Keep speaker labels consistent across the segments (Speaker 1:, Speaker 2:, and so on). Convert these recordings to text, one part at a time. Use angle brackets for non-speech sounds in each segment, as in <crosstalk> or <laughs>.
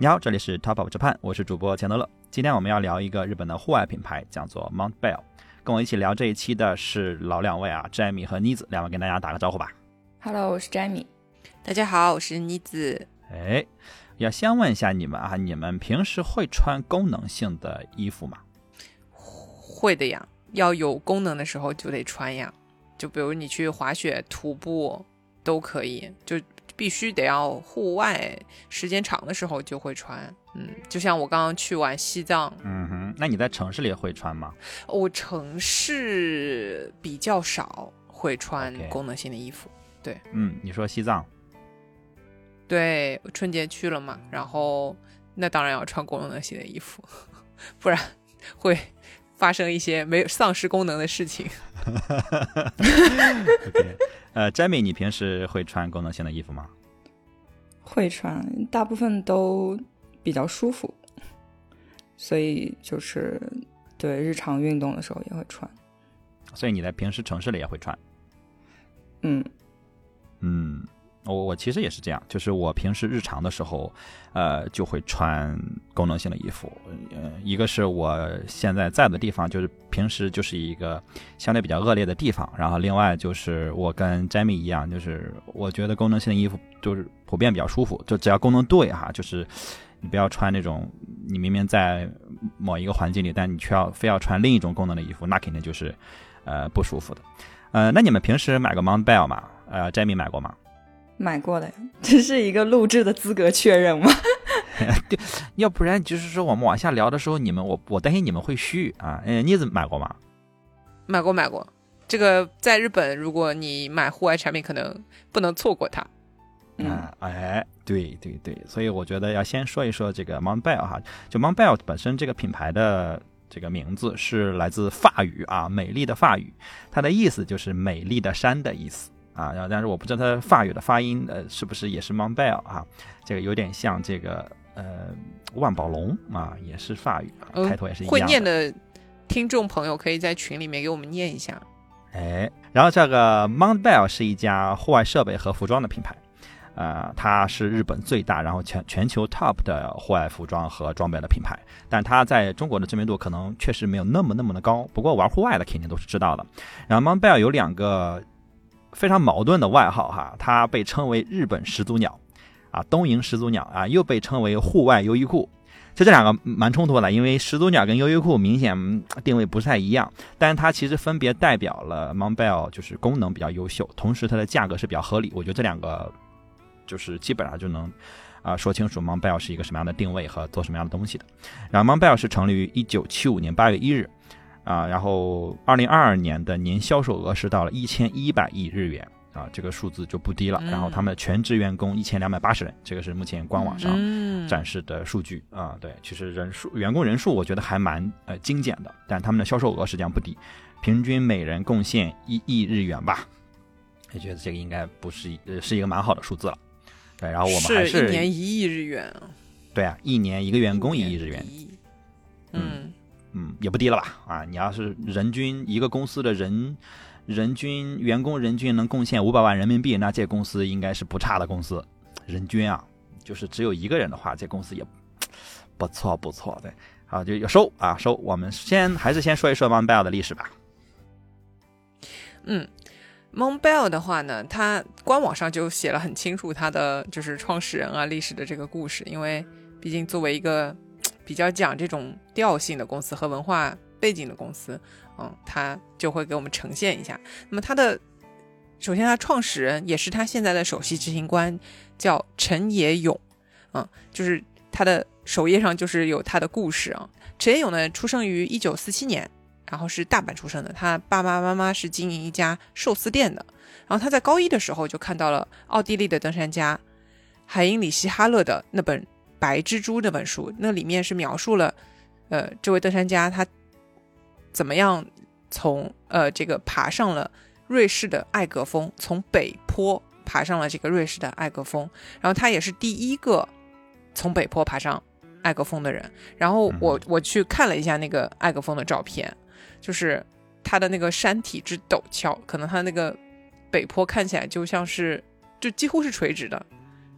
Speaker 1: 你好，这里是 Top of Japan，我是主播钱德勒。今天我们要聊一个日本的户外品牌，叫做 Mount Bell。跟我一起聊这一期的是老两位啊，Jamie 和妮子，两位跟大家打个招呼吧。
Speaker 2: Hello，我是 Jamie。
Speaker 3: 大家好，我是妮子。
Speaker 1: 哎，要先问一下你们啊，你们平时会穿功能性的衣服吗？
Speaker 3: 会的呀，要有功能的时候就得穿呀。就比如你去滑雪、徒步都可以，就必须得要户外时间长的时候就会穿。嗯，就像我刚刚去完西藏，
Speaker 1: 嗯哼，那你在城市里会穿吗？
Speaker 3: 我城市比较少会穿功能性的衣服。
Speaker 1: 对嗯，你说西藏，
Speaker 3: 对，春节去了嘛，然后那当然要穿功能性的衣服，<laughs> 不然会发生一些没有丧失功能的事情。<laughs>
Speaker 1: 呃，Jamie，你平时会穿功能性的衣服吗？
Speaker 2: 会穿，大部分都比较舒服，所以就是对日常运动的时候也会穿。
Speaker 1: 所以你在平时城市里也会穿？
Speaker 2: 嗯，
Speaker 1: 嗯，我我其实也是这样，就是我平时日常的时候，呃，就会穿功能性的衣服。呃，一个是我现在在的地方，就是平时就是一个相对比较恶劣的地方，然后另外就是我跟 Jamie 一样，就是我觉得功能性的衣服就是普遍比较舒服，就只要功能对哈，就是你不要穿那种你明明在某一个环境里，但你却要非要穿另一种功能的衣服，那肯定就是呃不舒服的。呃，那你们平时买过 Mount Bell 吗？呃，Jamie 买过吗？
Speaker 2: 买过的呀，<laughs> 这是一个录制的资格确认吗？<laughs>
Speaker 1: 要不然就是说我们往下聊的时候，你们我我担心你们会虚啊。嗯，妮子买过吗？
Speaker 3: 买过买过，这个在日本，如果你买户外产品，可能不能错过它。
Speaker 2: 嗯，
Speaker 1: 啊，哎，对对对，所以我觉得要先说一说这个 Mount Bell 哈，就 Mount Bell 本身这个品牌的这个名字是来自法语啊，美丽的法语，它的意思就是美丽的山的意思啊。然后，但是我不知道它法语的发音呃是不是也是 Mount Bell 啊，这个有点像这个呃万宝龙啊，也是法语，啊
Speaker 3: 嗯
Speaker 1: 开头也是一样
Speaker 3: 会念的听众朋友可以在群里面给我们念一下。
Speaker 1: 哎，然后这个 Mount Bell 是一家户外设备和服装的品牌，呃，它是日本最大，然后全全球 top 的户外服装和装备的品牌，但它在中国的知名度可能确实没有那么那么的高，不过玩户外的肯定都是知道的。然后 Mount Bell 有两个非常矛盾的外号哈，它被称为日本始祖鸟，啊，东瀛始祖鸟啊，又被称为户外优衣库。就这两个蛮冲突的，因为始祖鸟跟优衣库明显定位不太一样，但是它其实分别代表了 Montbell，就是功能比较优秀，同时它的价格是比较合理。我觉得这两个就是基本上就能啊、说清楚 Montbell 是一个什么样的定位和做什么样的东西的。然后 Montbell 是成立于一九七五年八月一日啊、然后二零二二年的年销售额是到了一千一百亿日元啊，这个数字就不低了。
Speaker 3: 嗯。
Speaker 1: 然后他们全职员工一千两百八十人，这个是目前官网上
Speaker 3: 嗯，
Speaker 1: 展示的数据啊，对，其实人数员工人数我觉得还蛮呃精简的，但他们的销售额实际上不低，平均每人贡献一亿日元吧，也觉得这个应该不是呃是一个蛮好的数字了。对，然后我们还
Speaker 3: 是一年一亿日元啊，
Speaker 1: 对啊，一年一个员工一亿日元，
Speaker 3: 嗯，
Speaker 1: 嗯，也不低了吧？啊，你要是人均一个公司的人人均员工人均能贡献五百万人民币，那这公司应该是不差的公司，人均啊，就是只有一个人的话，这公司也不错不错，对，好就要收啊收。我们先还是先说一说 Mount Bell 的历史吧。
Speaker 3: 嗯 Mount Bell 的话呢，它官网上就写了很清楚它的就是创始人啊历史的这个故事，因为毕竟作为一个比较讲这种调性的公司和文化背景的公司，嗯，它就会给我们呈现一下。那么它的首先，它创始人也是他现在的首席执行官叫陈野勇，嗯，就是他的首页上就是有他的故事啊。陈野勇呢，出生于一九四七年。然后是大阪出生的，他爸爸妈妈是经营一家寿司店的。然后他在高一的时候就看到了奥地利的登山家海因里希·哈勒的那本《白蜘蛛》这本书，那里面是描述了，呃，这位登山家他怎么样从呃这个爬上了瑞士的艾格峰，从北坡爬上了这个瑞士的艾格峰。然后他也是第一个从北坡爬上艾格峰的人。然后我我去看了一下那个艾格峰的照片。就是它的那个山体之陡峭，可能它那个北坡看起来就像是，就几乎是垂直的，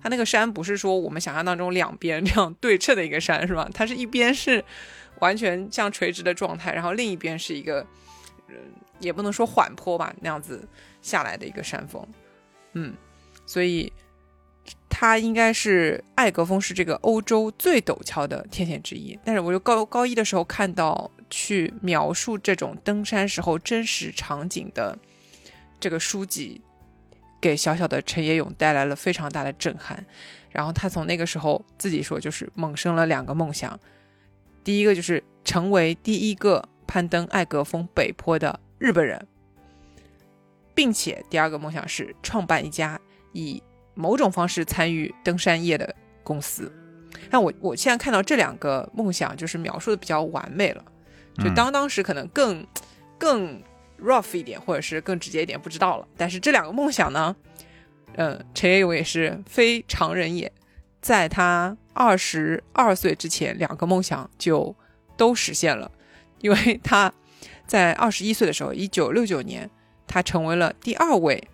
Speaker 3: 它那个山不是说我们想象当中两边这样对称的一个山，是吧？它是一边是完全像垂直的状态，然后另一边是一个，嗯，也不能说缓坡吧，那样子下来的一个山峰，嗯，所以它应该是艾格峰是这个欧洲最陡峭的天险之一。但是我就高高一的时候看到去描述这种登山时候真实场景的这个书籍。给小小的陈野勇带来了非常大的震撼，然后他从那个时候自己说，就是萌生了两个梦想，第一个就是成为第一个攀登艾格峰北坡的日本人，并且第二个梦想是创办一家以某种方式参与登山业的公司。那我我现在看到这两个梦想，就是描述的比较完美了，就当当时可能更更。Rough 一点，或者是更直接一点，不知道了。但是这两个梦想呢，嗯，陈也勇也是非常人也，在他二十二岁之前，两个梦想就都实现了。因为 <laughs> 他在二十一岁的时候，一九六九年，他成为了第二位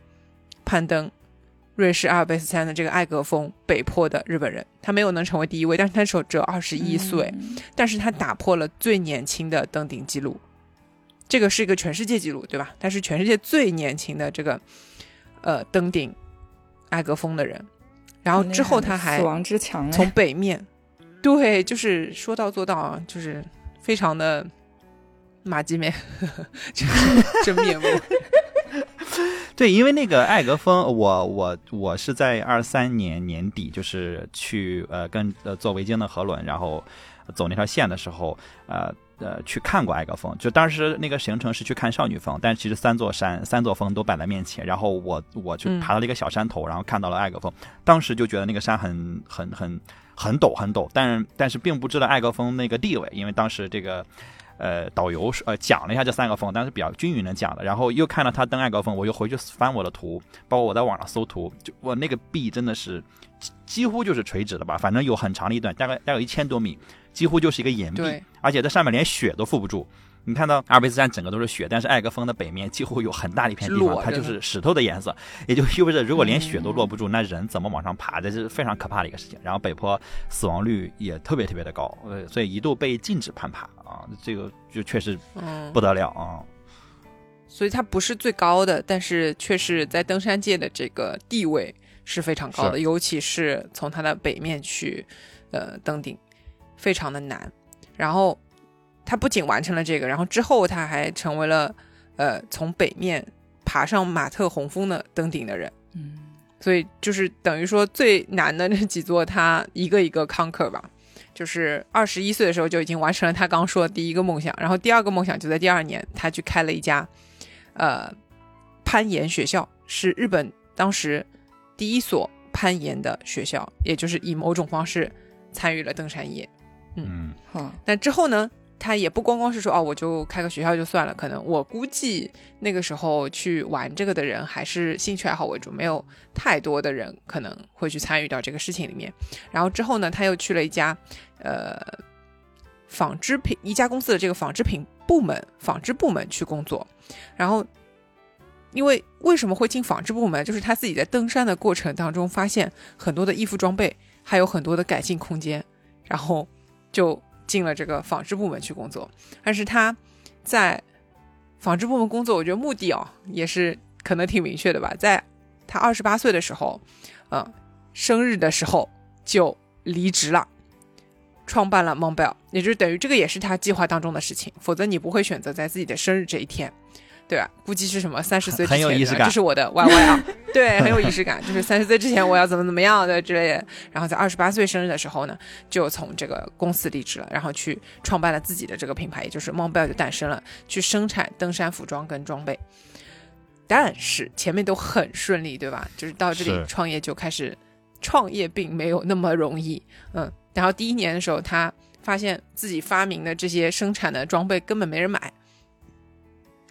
Speaker 3: 攀登瑞士阿尔卑斯山的这个艾格峰北坡的日本人。他没有能成为第一位，但是他时候只有二十一岁，但是他打破了最年轻的登顶记录。这个是一个全世界纪录，对吧？他是全世界最年轻的这个，呃，登顶艾格峰的人。然后之后他还
Speaker 2: 死亡之墙
Speaker 3: 从北面，对，就是说到做到啊，就是非常的马吉面，<laughs> 就是真面目。<laughs>
Speaker 1: 对，因为那个艾格峰，我我我是在二三年年底，就是去呃跟呃做维京的河轮，然后走那条线的时候，呃。呃，去看过艾格峰，就当时那个行程是去看少女峰，但其实三座山、三座峰都摆在面前。然后我我就爬到了一个小山头，然后看到了艾格峰。当时就觉得那个山很很很很陡很陡，但但是并不知道艾格峰那个地位，因为当时这个呃导游呃讲了一下这三个峰，但是比较均匀的讲的。然后又看到他登艾高峰，我又回去翻我的图，包括我在网上搜图，就我那个壁真的是几乎就是垂直的吧，反正有很长的一段，大概大概有一千多米。几乎就是一个岩壁，而且这上面连雪都覆不住。你看到阿尔卑斯山整个都是雪，但是艾格峰的北面几乎有很大的一片地方，它就是石头的颜色，也就意味着如果连雪都落不住，那人怎么往上爬？这是非常可怕的一个事情。然后北坡死亡率也特别特别的高，呃，所以一度被禁止攀爬啊，这个就确实不得了啊。
Speaker 3: 所以它不是最高的，但是却是在登山界的这个地位是非常高的，尤其是从它的北面去呃登顶。非常的难，然后他不仅完成了这个，然后之后他还成为了呃从北面爬上马特洪峰的登顶的人，
Speaker 2: 嗯，
Speaker 3: 所以就是等于说最难的那几座他一个一个 conquer 吧，就是二十一岁的时候就已经完成了他刚说的第一个梦想，然后第二个梦想就在第二年，他去开了一家呃攀岩学校，是日本当时第一所攀岩的学校，也就是以某种方式参与了登山业。
Speaker 1: 嗯，
Speaker 2: 好。
Speaker 3: 那之后呢？他也不光光是说哦，我就开个学校就算了。可能我估计那个时候去玩这个的人还是兴趣爱好为主，没有太多的人可能会去参与到这个事情里面。然后之后呢，他又去了一家呃纺织品一家公司的这个纺织品部门纺织部门去工作。然后因为为什么会进纺织部门？就是他自己在登山的过程当中发现很多的衣服装备还有很多的改进空间，然后。就进了这个纺织部门去工作，但是他在纺织部门工作，我觉得目的哦也是可能挺明确的吧。在他二十八岁的时候，嗯，生日的时候就离职了，创办了 Monbel，也就是等于这个也是他计划当中的事情，否则你不会选择在自己的生日这一天。对吧？估计是什么三十岁之前的，这是我的 Y Y 啊。<laughs> 对，很有仪式感，就是三十岁之前我要怎么怎么样的之类的。然后在二十八岁生日的时候呢，就从这个公司离职了，然后去创办了自己的这个品牌，也就是 Montbell 就诞生了，去生产登山服装跟装备。但是前面都很顺利，对吧？就是到这里创业就开始，创业并没有那么容易。嗯，然后第一年的时候，他发现自己发明的这些生产的装备根本没人买。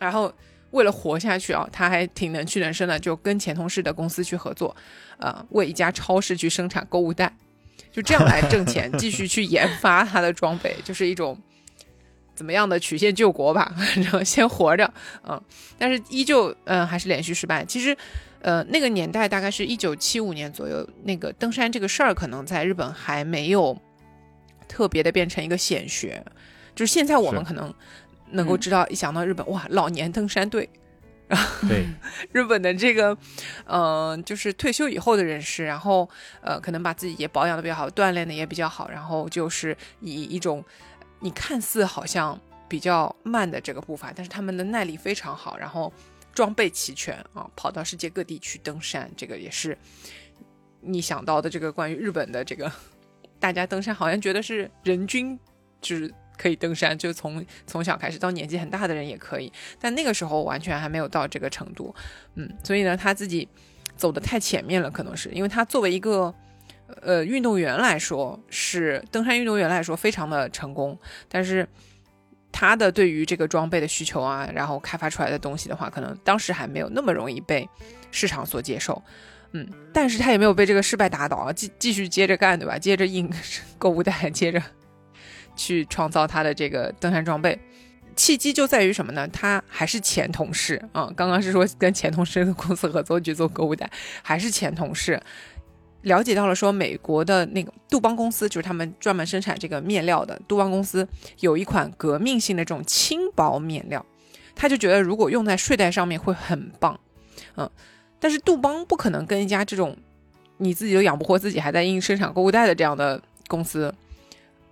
Speaker 3: 然后为了活下去啊，他还挺能屈能伸的，就跟前同事的公司去合作，呃，为一家超市去生产购物袋，就这样来挣钱，继续去研发他的装备，就是一种怎么样的曲线救国吧，然后先活着，嗯，但是依旧，嗯，还是连续失败。其实，呃，那个年代大概是一九七五年左右，那个登山这个事儿可能在日本还没有特别的变成一个显学，就是现在我们可能能够知道，一想到日本，哇，老年登山队，
Speaker 1: 对，<laughs>
Speaker 3: 日本的这个，呃，就是退休以后的人士，然后呃，可能把自己也保养的比较好，锻炼的也比较好，然后就是以一种你看似好像比较慢的这个步伐，但是他们的耐力非常好，然后装备齐全啊，跑到世界各地去登山，这个也是你想到的这个关于日本的这个 <laughs> 大家登山，好像觉得是人均就是可以登山，就从从小开始到年纪很大的人也可以。但那个时候完全还没有到这个程度，嗯，所以呢，他自己走的太前面了，可能是因为他作为一个呃运动员来说，是登山运动员来说非常的成功，但是他的对于这个装备的需求啊，然后开发出来的东西的话，可能当时还没有那么容易被市场所接受。嗯，但是他也没有被这个失败打倒啊，继继续接着干，对吧？接着印 <laughs> 购物袋，接着去创造他的这个登山装备。契机就在于什么呢？他还是前同事啊、刚刚是说跟前同事的公司合作去做购物袋，还是前同事。了解到了说美国的那个杜邦公司，就是他们专门生产这个面料的杜邦公司，有一款革命性的这种轻薄面料，他就觉得如果用在睡袋上面会很棒，嗯，但是杜邦不可能跟一家这种你自己都养不活自己，还在印生产购物袋的这样的公司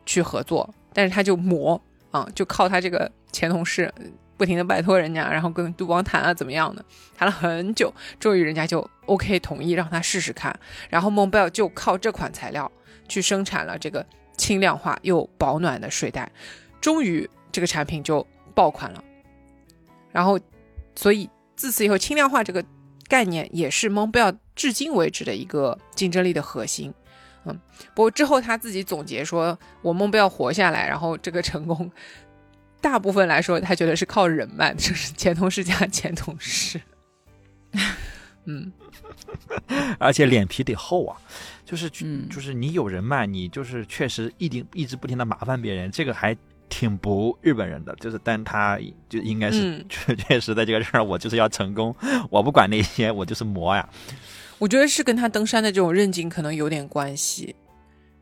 Speaker 3: 去合作，但是他就磨啊，就靠他这个前同事不停的拜托人家，然后跟杜邦谈啊怎么样的，谈了很久，终于人家就 OK 同意让他试试看，然后梦贝尔就靠这款材料去生产了这个轻量化又保暖的睡袋，终于这个产品就爆款了，然后所以自此以后轻量化这个概念也是蒙贝尔至今为止的一个竞争力的核心。嗯，不过之后他自己总结说，我目标要活下来，然后这个成功，大部分来说他觉得是靠人脉，就是前同事加前同事。<laughs> 嗯，<laughs>
Speaker 1: 而且脸皮得厚啊，就是
Speaker 2: 嗯
Speaker 1: 就是你有人脉，你就是确实一定一直不停的麻烦别人，这个还挺不日本人的，就是但他就应该是
Speaker 3: 嗯
Speaker 1: 确确实在这个事儿，我就是要成功，我不管那些，我就是磨呀。
Speaker 3: 我觉得是跟他登山的这种韧劲可能有点关系。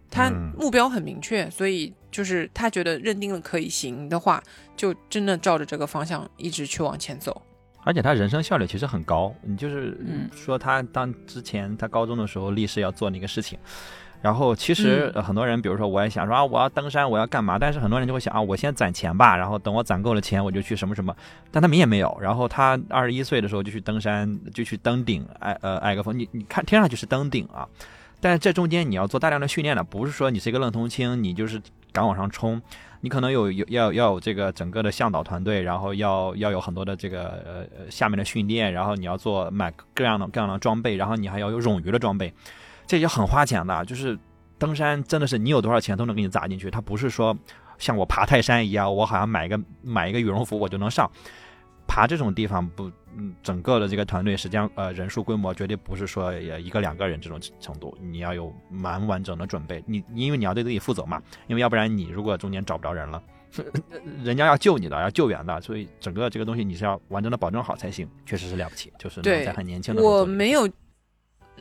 Speaker 3: 他
Speaker 1: 嗯
Speaker 3: 目标很明确，所以就是他觉得认定了可以行的话，就真的照着这个方向一直去往前走。
Speaker 1: 而且他人生效率其实很高，你就是
Speaker 2: 嗯
Speaker 1: 说他当之前他高中的时候立誓要做那个事情，然后其实很多人，比如说我也想说啊，我要登山，我要干嘛？但是很多人就会想啊，我先攒钱吧，然后等我攒够了钱，我就去什么什么。但他们也没有。然后他二十一岁的时候就去登山，就去登顶埃呃艾格峰。你你看听上去是登顶啊，但是这中间你要做大量的训练的，不是说你是一个愣头青，你就是敢往上冲。你可能有有要要有这个整个的向导团队，然后要要有很多的这个呃呃下面的训练，然后你要做买各样的各样的装备，然后你还要有冗余的装备，这也很花钱的。就是登山真的是你有多少钱都能给你砸进去，它不是说像我爬泰山一样，我好像买一个买一个羽绒服我就能上。爬这种地方不，嗯，整个的这个团队实际上呃人数规模绝对不是说一个两个人这种程度，你要有蛮完整的准备，你因为你要对自己负责嘛，因为要不然你如果中间找不着人了，<laughs> 人家要救你的，要救援的，所以整个这个东西你是要完整的保证好才行，确实是了不起，就是能在很年轻的时候
Speaker 3: 我没有，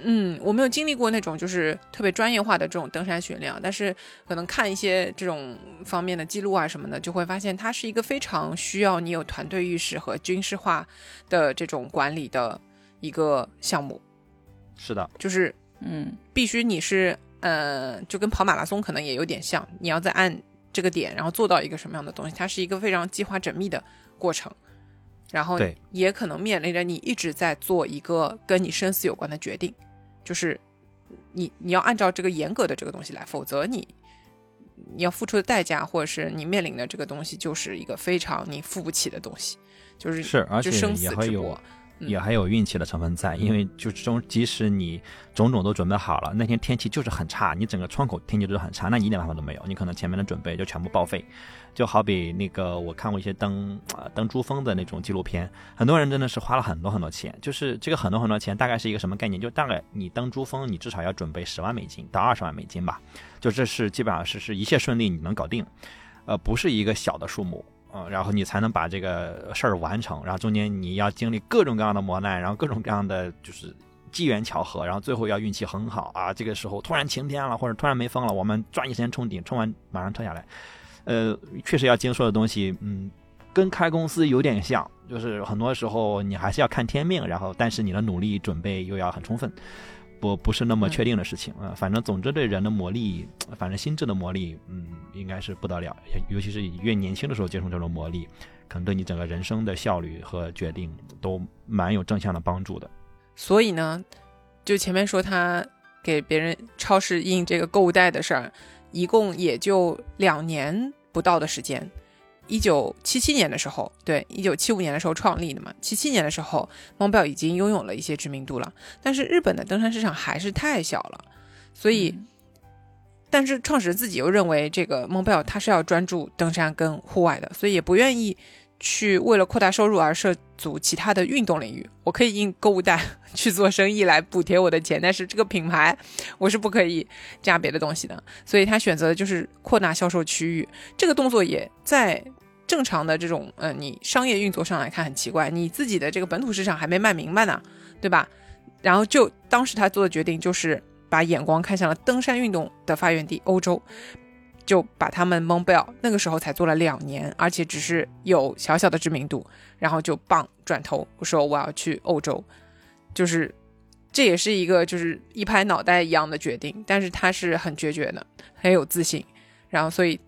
Speaker 3: 嗯，我没有经历过那种就是特别专业化的这种登山训练啊，但是可能看一些这种方面的记录啊什么的，就会发现它是一个非常需要你有团队意识和军事化的这种管理的一个项目，
Speaker 1: 是的，
Speaker 3: 就是
Speaker 2: 嗯。
Speaker 3: 必须你是呃，就跟跑马拉松可能也有点像，你要在按这个点，然后做到一个什么样的东西，它是一个非常计划缜密的过程，然后也可能面临着你一直在做一个跟你生死有关的决定，就是你你要按照这个严格的这个东西来，否则你你要付出的代价或者是你面临的这个东西就是一个非常你付不起的东西，就是
Speaker 1: 是，而且
Speaker 3: 就生死
Speaker 1: 也会有
Speaker 3: 之搏。嗯
Speaker 1: 也还有运气的成分在，因为就中即使你种种都准备好了，那天天气就是很差，你整个窗口天气就是很差，那你一点办法都没有，你可能前面的准备就全部报废。就好比那个我看过一些登呃登珠峰的那种纪录片，很多人真的是花了很多很多钱，就是这个很多很多钱大概是一个什么概念？就大概你登珠峰，你至少要准备十万美金到二十万美金吧，就这是基本上是是一切顺利你能搞定，呃，不是一个小的数目。嗯，然后你才能把这个事儿完成。然后中间你要经历各种各样的磨难，然后各种各样的就是机缘巧合，然后最后要运气很好啊，这个时候突然晴天了，或者突然没风了，我们抓紧时间冲顶，冲完马上撤下来。呃，确实要经受的东西，嗯，跟开公司有点像，就是很多时候你还是要看天命，然后但是你的努力准备又要很充分。不不是那么确定的事情啊，反正总之对人的魔力，反正心智的魔力，嗯，应该是不得了。尤其是越年轻的时候接触这种魔力，可能对你整个人生的效率和决定都蛮有正向的帮助的。
Speaker 3: 所以呢，就前面说他给别人超市印这个购物袋的事儿，一共也就两年不到的时间。一九七七年的时候，对，一九七五年的时候创立的嘛。七七年的时候，蒙贝尔已经拥有了一些知名度了。但是日本的登山市场还是太小了，所以，但是创始人自己又认为这个蒙贝尔他是要专注登山跟户外的，所以也不愿意去为了扩大收入而涉足其他的运动领域。我可以印购物袋去做生意来补贴我的钱，但是这个品牌我是不可以加别的东西的。所以他选择的就是扩大销售区域，这个动作也在。正常的这种，呃，你商业运作上来看很奇怪，你自己的这个本土市场还没卖明白呢，对吧？然后就当时他做的决定就是把眼光看向了登山运动的发源地欧洲，就把他们蒙贝尔那个时候才做了两年，而且只是有小小的知名度，然后就棒转头我说我要去欧洲，就是这也是一个就是一拍脑袋一样的决定，但是他是很决绝的，很有自信，然后所以。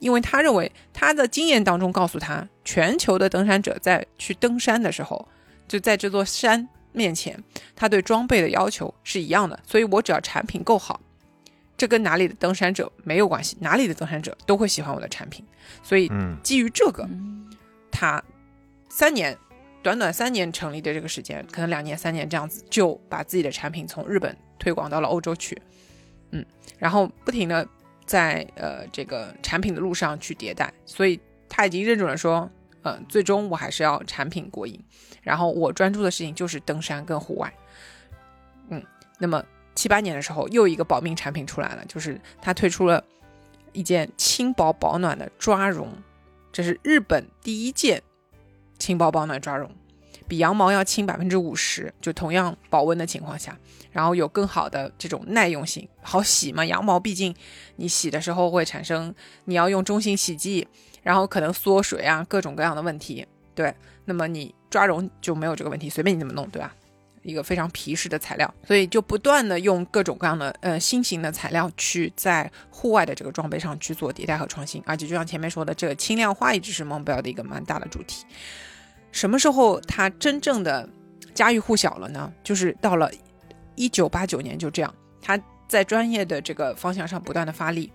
Speaker 3: 因为他认为他的经验当中告诉他，全球的登山者在去登山的时候，就在这座山面前，他对装备的要求是一样的。所以我只要产品够好，这跟哪里的登山者没有关系，哪里的登山者都会喜欢我的产品。所以，基于这个，他三年，短短三年成立的这个时间，可能两年、三年这样子，就把自己的产品从日本推广到了欧洲去。嗯，然后不停的。在呃这个产品的路上去迭代，所以他已经认准了说，嗯，最终我还是要产品国营，然后我专注的事情就是登山跟户外，嗯，那么七八年的时候，又一个保命产品出来了，就是它推出了一件轻薄保暖的抓绒，这是日本第一件轻薄保暖抓绒。比羊毛要轻百分之五十，就同样保温的情况下，然后有更好的这种耐用性，好洗嘛。羊毛毕竟你洗的时候会产生，你要用中性洗剂，然后可能缩水啊，各种各样的问题。对，那么你抓绒就没有这个问题，随便你怎么弄，对吧？一个非常皮实的材料，所以就不断的用各种各样的呃新型的材料去在户外的这个装备上去做迭代和创新，而且就像前面说的，这个轻量化一直是蒙贝尔的一个蛮大的主题。什么时候它真正的家喻户晓了呢？就是到了一九八九年，就这样，他在专业的这个方向上不断的发力。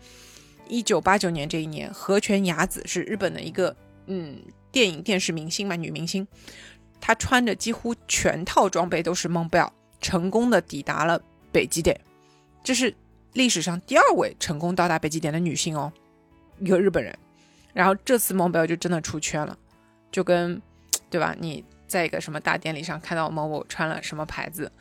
Speaker 3: 一九八九年这一年，河泉雅子是日本的一个嗯电影电视明星嘛，女明星，她穿着几乎全套装备都是蒙贝尔，成功的抵达了北极点，这是历史上第二位成功到达北极点的女性哦，一个日本人。然后这次蒙贝尔就真的出圈了，就跟。对吧？你在一个什么大典礼上看到某某穿了什么牌子，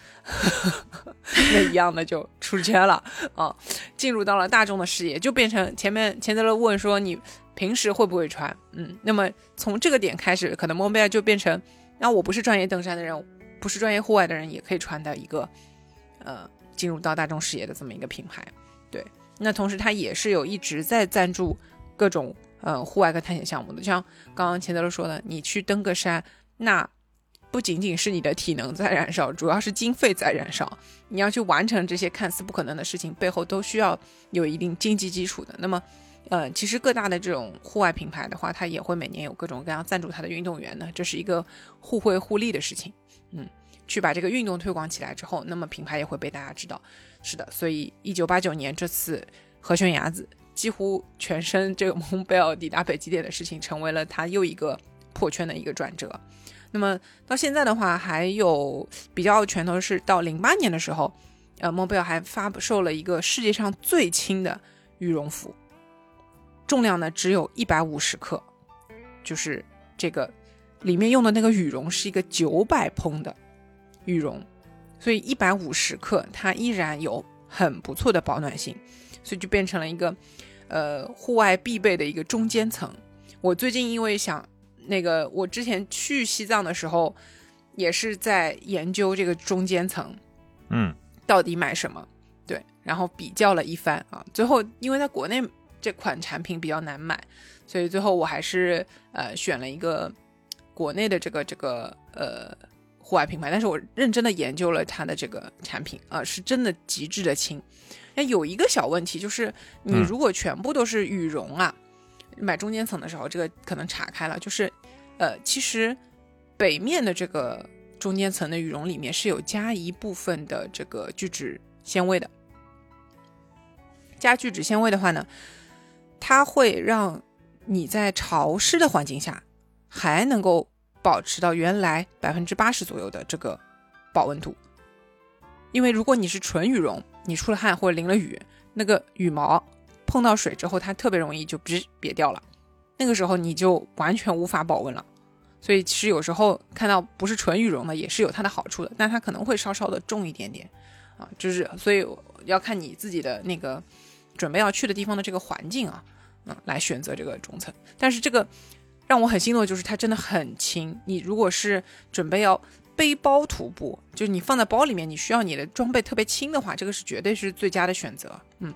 Speaker 3: <laughs> 那一样的就出圈了啊，进入到了大众的视野，就变成前面钱德勒问说你平时会不会穿？嗯，那么从这个点开始，可能蒙贝尔就变成，那我不是专业登山的人，不是专业户外的人也可以穿的一个，呃，进入到大众视野的这么一个品牌。对，那同时他也是有一直在赞助各种。呃，户外跟探险项目的，就像刚刚钱德勒说的，你去登个山，那不仅仅是你的体能在燃烧，主要是经费在燃烧。你要去完成这些看似不可能的事情，背后都需要有一定经济基础的。那么，呃，其实各大的这种户外品牌的话，它也会每年有各种各样赞助它的运动员呢，这是一个互惠互利的事情。嗯，去把这个运动推广起来之后，那么品牌也会被大家知道。是的，所以一九八九年这次和悬崖子。几乎全身这个蒙贝尔抵达北极点的事情，成为了他又一个破圈的一个转折。那么到现在的话，还有比较拳头是到零八年的时候，呃，蒙贝尔还发售了一个世界上最轻的羽绒服，重量呢只有一百五十克，就是这个里面用的那个羽绒是一个九百蓬的羽绒，所以一百五十克它依然有很不错的保暖性，所以就变成了一个。呃，户外必备的一个中间层，我最近因为想那个，我之前去西藏的时候，也是在研究这个中间层，
Speaker 1: 嗯，
Speaker 3: 到底买什么？对，然后比较了一番啊，最后因为在国内这款产品比较难买，所以最后我还是呃选了一个国内的这个这个呃户外品牌，但是我认真的研究了它的这个产品啊，是真的极致的轻。那有一个小问题就是，你如果全部都是羽绒啊，买中间层的时候，这个可能岔开了，就是呃，其实北面的这个中间层的羽绒里面是有加一部分的这个聚酯纤维的。加聚酯纤维的话呢，它会让你在潮湿的环境下还能够保持到原来百分之八十左右的这个保温度。因为如果你是纯羽绒，你出了汗或者淋了雨，那个羽毛碰到水之后，它特别容易就别瘪掉了，那个时候你就完全无法保温了。所以其实有时候看到不是纯羽绒的也是有它的好处的，但它可能会稍稍的重一点点啊，就是所以要看你自己的那个。准备要去的地方的这个环境啊，嗯，来选择这个中层。但是这个让我很心动的就是它真的很轻。你如果是准备要背包徒步，就是你放在包里面，你需要你的装备特别轻的话，这个是绝对是最佳的选择。嗯，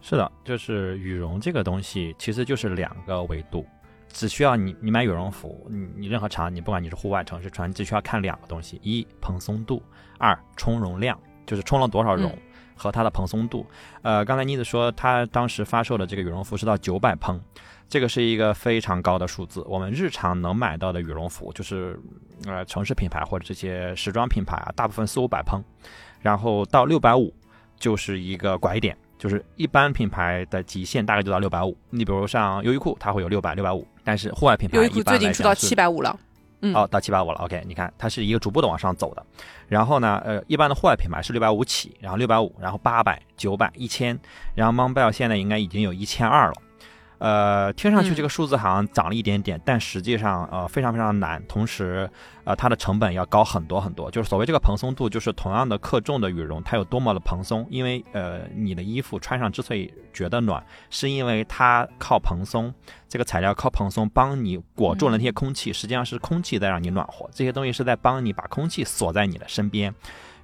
Speaker 1: 是的，就是羽绒这个东西其实就是两个维度，只需要你你买羽绒服，你你任何场你不管你是户外城市穿，只需要看两个东西：一蓬松度，二充绒量，就是充了多少绒。和它的蓬松度，呃，刚才妮子说她当时发售的这个羽绒服是到九百蓬，这个是一个非常高的数字。我们日常能买到的羽绒服，就是呃城市品牌或者这些时装品牌啊，大部分四五百蓬，然后到六百五就是一个拐点，就是一般品牌的极限大概就到六百五。你比如像优衣库，它会有六百、六百五，但是户外品牌
Speaker 3: 优衣库最近出到七百五了。
Speaker 1: 哦，到七百五了。OK，你看它是一个逐步的往上走的。然后呢，呃，一般的户外品牌是六百五起，然后六百五，然后八百、九百、一千，然后 Montbell 现在应该已经有一千二了。呃，听上去这个数字好像涨了一点点，但实际上呃非常非常难，同时呃它的成本要高很多很多。就是所谓这个蓬松度，就是同样的克重的羽绒，它有多么的蓬松。因为呃你的衣服穿上之所以觉得暖，是因为它靠蓬松，这个材料靠蓬松帮你裹住了那些空气，实际上是空气在让你暖和，这些东西是在帮你把空气锁在你的身边。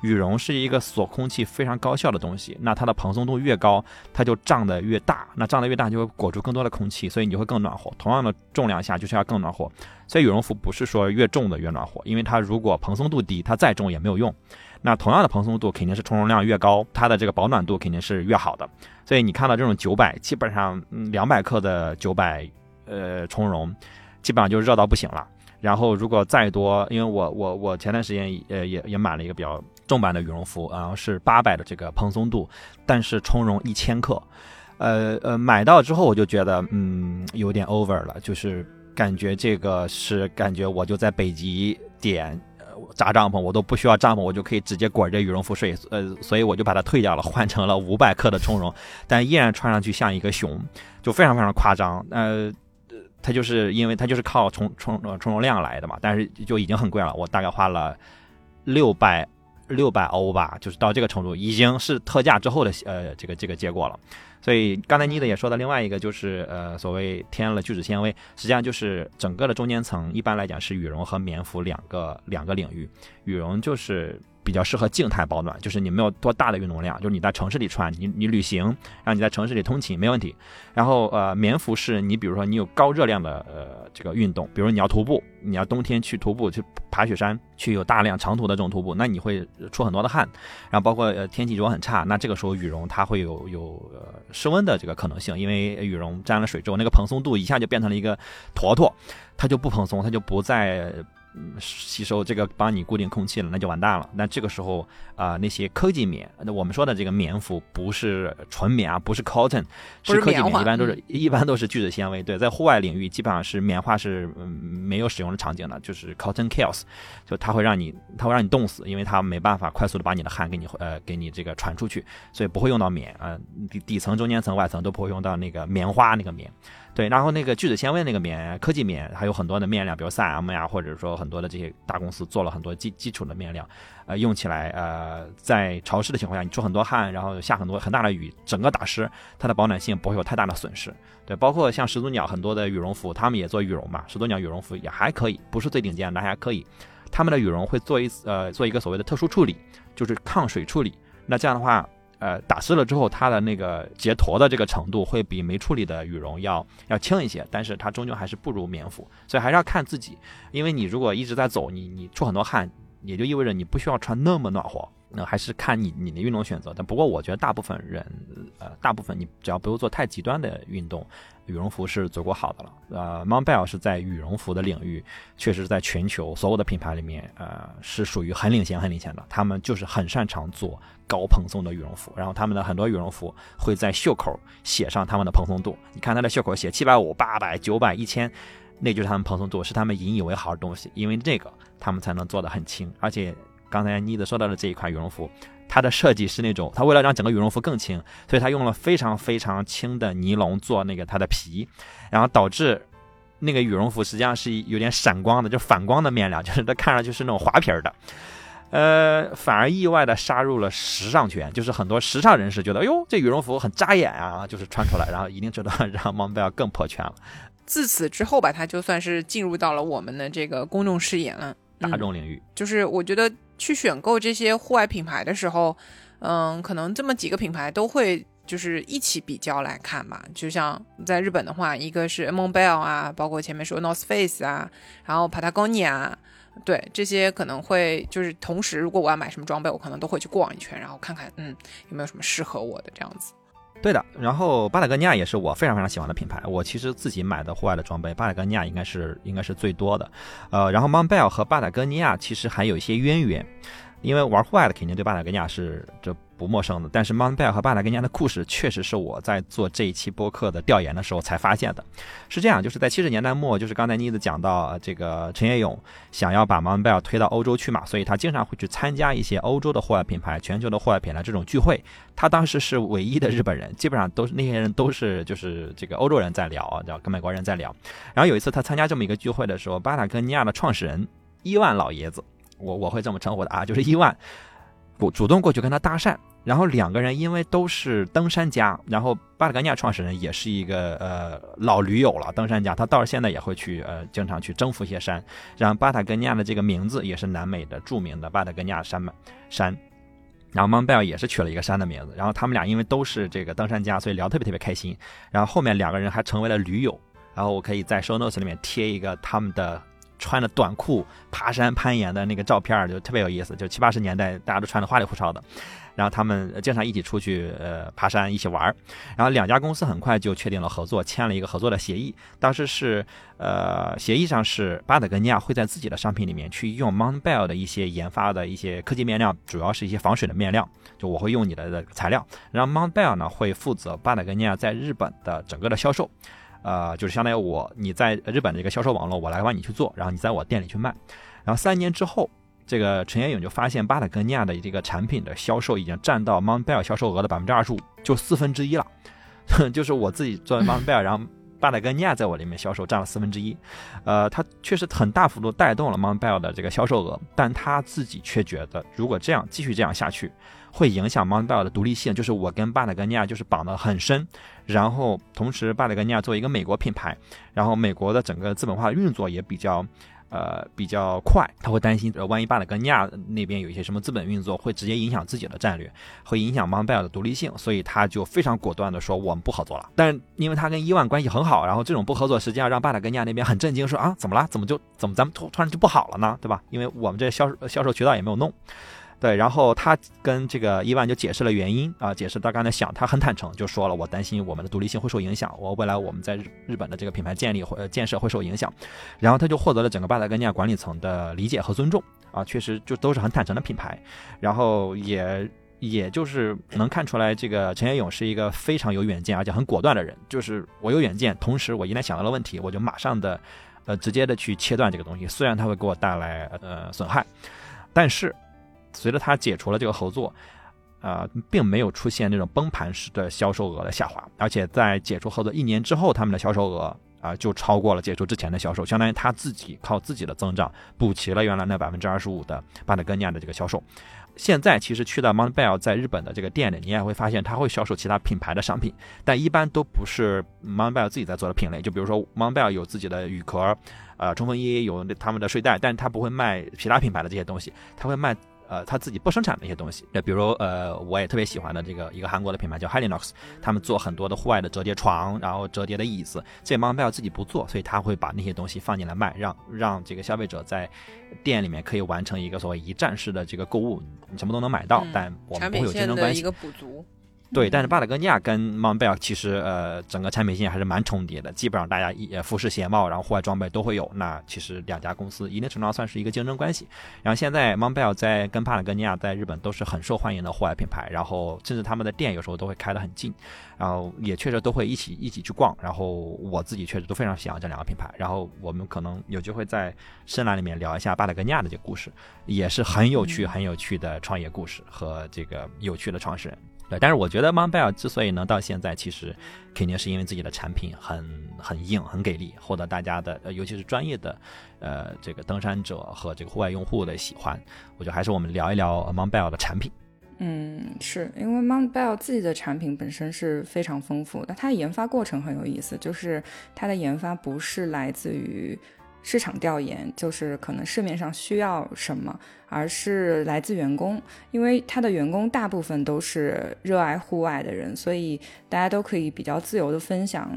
Speaker 1: 羽绒是一个锁空气非常高效的东西，那它的蓬松度越高，它就胀得越大，那胀得越大就会裹住更多的空气，所以你就会更暖和。同样的重量下就是要更暖和，所以羽绒服不是说越重的越暖和，因为它如果蓬松度低，它再重也没有用。那同样的蓬松度肯定是充绒量越高，它的这个保暖度肯定是越好的。所以你看到这种九百，基本上两百克的九百，呃，充绒，基本上就热到不行了。然后如果再多，因为我我我前段时间呃也也买了一个比较重版的羽绒服，然后是八百的这个蓬松度，但是充绒一千克，呃呃买到之后我就觉得嗯有点 over 了，就是感觉这个是感觉我就在北极点扎帐篷，我都不需要帐篷，我就可以直接裹着羽绒服睡，呃所以我就把它退掉了，<laughs> 换成了五百克的充绒，但依然穿上去像一个熊，就非常非常夸张，呃。它就是因为它就是靠充充充容量来的嘛，但是就已经很贵了。我大概花了六百六百欧吧，就是到这个程度，已经是特价之后的呃这个这个结果了。所以刚才妮子也说的另外一个就是呃所谓添了聚酯纤维，实际上就是整个的中间层一般来讲是羽绒和棉服两个两个领域，羽绒就是。比较适合静态保暖，就是你没有多大的运动量，就是你在城市里穿，你你旅行，让你在城市里通勤没问题。然后呃，棉服是你比如说你有高热量的呃这个运动，比如你要徒步，你要冬天去徒步去爬雪山，去有大量长途的这种徒步，那你会出很多的汗。然后包括呃天气如果很差，那这个时候羽绒它会有有呃失温的这个可能性，因为羽绒沾了水之后，那个蓬松度一下就变成了一个坨坨，它就不蓬松，它就不再。吸收这个帮你固定空气了，那就完蛋了。那这个时候啊，那些科技棉，那我们说的这个棉服不是纯棉啊，不是 cotton，
Speaker 3: 是
Speaker 1: 科技棉，一般都是一般都是聚酯纤维。对，在户外领域基本上是棉花是没有使用的场景的，就是 cotton kills，就它会让你它会让你冻死，因为它没办法快速的把你的汗给你呃给你这个传出去，所以不会用到棉啊，底底层、中间层、外层都不会用到那个棉花那个棉。对，然后那个聚酯纤维那个棉，科技棉还有很多的面料，比如三 M 呀，或者说很多的这些大公司做了很多基基础的面料，呃，用起来呃，在潮湿的情况下，你出很多汗，然后下很多很大的雨，整个打湿，它的保暖性不会有太大的损失。对，包括像始祖鸟很多的羽绒服，他们也做羽绒嘛，始祖鸟羽绒服也还可以，不是最顶尖的，还可以。他们的羽绒会做一呃做一个所谓的特殊处理，就是抗水处理。那这样的话。呃，打湿了之后，它的那个结坨的这个程度会比没处理的羽绒要要轻一些，但是它终究还是不如棉服，所以还是要看自己。因为你如果一直在走，你你出很多汗，也就意味着你不需要穿那么暖和。那还是看你你的运动选择。但不过我觉得大部分人，呃，大部分你只要不用做太极端的运动。羽绒服是足够好的了。呃 m o n b e l l 是在羽绒服的领域，确实在全球所有的品牌里面，呃，是属于很领先、很领先的。他们就是很擅长做高蓬松的羽绒服，然后他们的很多羽绒服会在袖口写上他们的蓬松度。你看它的袖口写七百五、八百、九百、一千，那就是他们蓬松度，是他们引以为豪的东西。因为这个，他们才能做得很轻。而且刚才妮子说到的这一款羽绒服。它的设计是那种，它为了让整个羽绒服更轻，所以它用了非常非常轻的尼龙做那个它的皮，然后导致那个羽绒服实际上是有点闪光的，就反光的面料，就是它看上去是那种滑皮儿的，呃，反而意外的杀入了时尚圈，就是很多时尚人士觉得，哎呦，这羽绒服很扎眼啊，就是穿出来，然后一定知道让蒙贝尔更破圈了。
Speaker 3: 自此之后吧，它就算是进入到了我们的这个公众视野了，
Speaker 1: 大众领域。
Speaker 3: 就是我觉得。去选购这些户外品牌的时候，嗯，可能这么几个品牌都会就是一起比较来看吧。就像在日本的话，一个是 m o n b e l 啊，包括前面说 North Face 啊，然后 Patagonia，对这些可能会就是同时，如果我要买什么装备，我可能都会去逛一圈，然后看看嗯有没有什么适合我的这样子。
Speaker 1: 对的，然后巴塔哥尼亚也是我非常非常喜欢的品牌。我其实自己买的户外的装备，巴塔哥尼亚应该是应该是最多的。呃，然后 Montbell 和巴塔哥尼亚其实还有一些渊源，因为玩户外的肯定对巴塔哥尼亚是这。不陌生的，但是 Montbell 和巴塔哥尼亚的故事确实是我在做这一期播客的调研的时候才发现的。是这样，就是在七十年代末，就是刚才妮子讲到这个陈业勇想要把 Montbell 推到欧洲去嘛，所以他经常会去参加一些欧洲的户外品牌、全球的户外品牌这种聚会。他当时是唯一的日本人，基本上都是那些人都是就是这个欧洲人在聊，叫跟美国人在聊。然后有一次他参加这么一个聚会的时候，巴塔哥尼亚的创始人伊万老爷子，我我会这么称呼的啊，就是伊万。主主动过去跟他搭讪，然后两个人因为都是登山家，然后巴塔哥尼亚创始人也是一个呃老驴友了，登山家，他到现在也会去呃经常去征服一些山，然后巴塔哥尼亚的这个名字也是南美的著名的巴塔哥尼亚山脉山，然后蒙贝尔也是取了一个山的名字，然后他们俩因为都是这个登山家，所以聊特别特别开心，然后后面两个人还成为了驴友，然后我可以在 show notes 里面贴一个他们的。穿着短裤爬山攀岩的那个照片就特别有意思，就七八十年代大家都穿的花里胡哨的，然后他们经常一起出去呃爬山一起玩然后两家公司很快就确定了合作，签了一个合作的协议。当时是呃协议上是巴塔哥尼亚会在自己的商品里面去用 Montbell 的一些研发的一些科技面料，主要是一些防水的面料，就我会用你的材料，然后 Montbell 呢会负责巴塔哥尼亚在日本的整个的销售。呃，就是相当于我你在日本的一个销售网络，我来帮你去做，然后你在我店里去卖。然后三年之后，这个陈彦勇就发现巴塔哥尼亚的这个产品的销售已经占到 Montbell 销售额的百分之二十五，就四分之一了。<laughs> 就是我自己作为 Montbell，然后巴塔哥尼亚在我里面销售占了四分之一。呃，他确实很大幅度带动了 Montbell 的这个销售额，但他自己却觉得，如果这样继续这样下去。会影响 Montbell 的独立性，就是我跟巴塔哥尼亚就是绑得很深，然后同时巴塔哥尼亚作为一个美国品牌，然后美国的整个资本化的运作也比较，呃比较快，他会担心，呃万一巴塔哥尼亚那边有一些什么资本运作，会直接影响自己的战略，会影响 m o n b e l 的独立性，所以他就非常果断的说我们不合作了。但因为他跟伊万关系很好，然后这种不合作实际上让巴塔哥尼亚那边很震惊，说啊怎么了？怎么就怎么咱们突突然就不好了呢？对吧？因为我们这销销售渠道也没有弄。对，然后他跟这个伊万就解释了原因啊，解释他刚才想，他很坦诚，就说了我担心我们的独立性会受影响，我未来我们在日日本的这个品牌建立或建设会受影响，然后他就获得了整个巴塔哥尼亚管理层的理解和尊重啊，确实就都是很坦诚的品牌，然后也也就是能看出来，这个陈彦勇是一个非常有远见而且很果断的人，就是我有远见，同时我一旦想到了问题，我就马上的呃直接的去切断这个东西，虽然它会给我带来呃损害，但是。随着他解除了这个合作，呃，并没有出现那种崩盘式的销售额的下滑，而且在解除合作一年之后，他们的销售额啊就超过了解除之前的销售，相当于他自己靠自己的增长补齐了原来那百分之二十五的巴塔哥尼亚的这个销售。现在其实去到 Montbell 在日本的这个店里，你也会发现他会销售其他品牌的商品，但一般都不是 Montbell 自己在做的品类。就比如说 Montbell 有自己的羽壳，呃，冲锋衣有他们的睡袋，但他不会卖其他品牌的这些东西，他会卖。呃，他自己不生产的一些东西，那比如呃，我也特别喜欢的这个一个韩国的品牌叫 Helinox，他们做很多的户外的折叠床，然后折叠的椅子，这 Montbell 自己不做，所以他会把那些东西放进来卖，让让这个消费者在店里面可以完成一个所谓一站式的这个购物，你什么都能买到，但我们不会有竞争关系。
Speaker 3: 一个补足。
Speaker 1: 对，但是巴塔哥尼亚跟 Montbell 其实呃整个产品线还是蛮重叠的，基本上大家一服饰鞋帽，然后户外装备都会有。那其实两家公司一定程度上算是一个竞争关系。然后现在 Montbell 在跟巴塔哥尼亚在日本都是很受欢迎的户外品牌，然后甚至他们的店有时候都会开得很近，然后也确实都会一起一起去逛。然后我自己确实都非常喜欢这两个品牌。然后我们可能有机会在深蓝里面聊一下巴塔哥尼亚的这个故事，也是很有趣很有趣的创业故事和这个有趣的创始人。对，但是我觉得 Montbell 之所以能到现在，其实肯定是因为自己的产品很很硬、很给力，获得大家的，呃，尤其是专业的，呃，这个登山者和这个户外用户的喜欢。我觉得还是我们聊一聊 Montbell 的产品。
Speaker 2: 嗯，是因为 Montbell 自己的产品本身是非常丰富的，它的研发过程很有意思，就是它的研发不是来自于市场调研，就是可能市面上需要什么。而是来自员工，因为他的员工大部分都是热爱户外的人，所以大家都可以比较自由的分享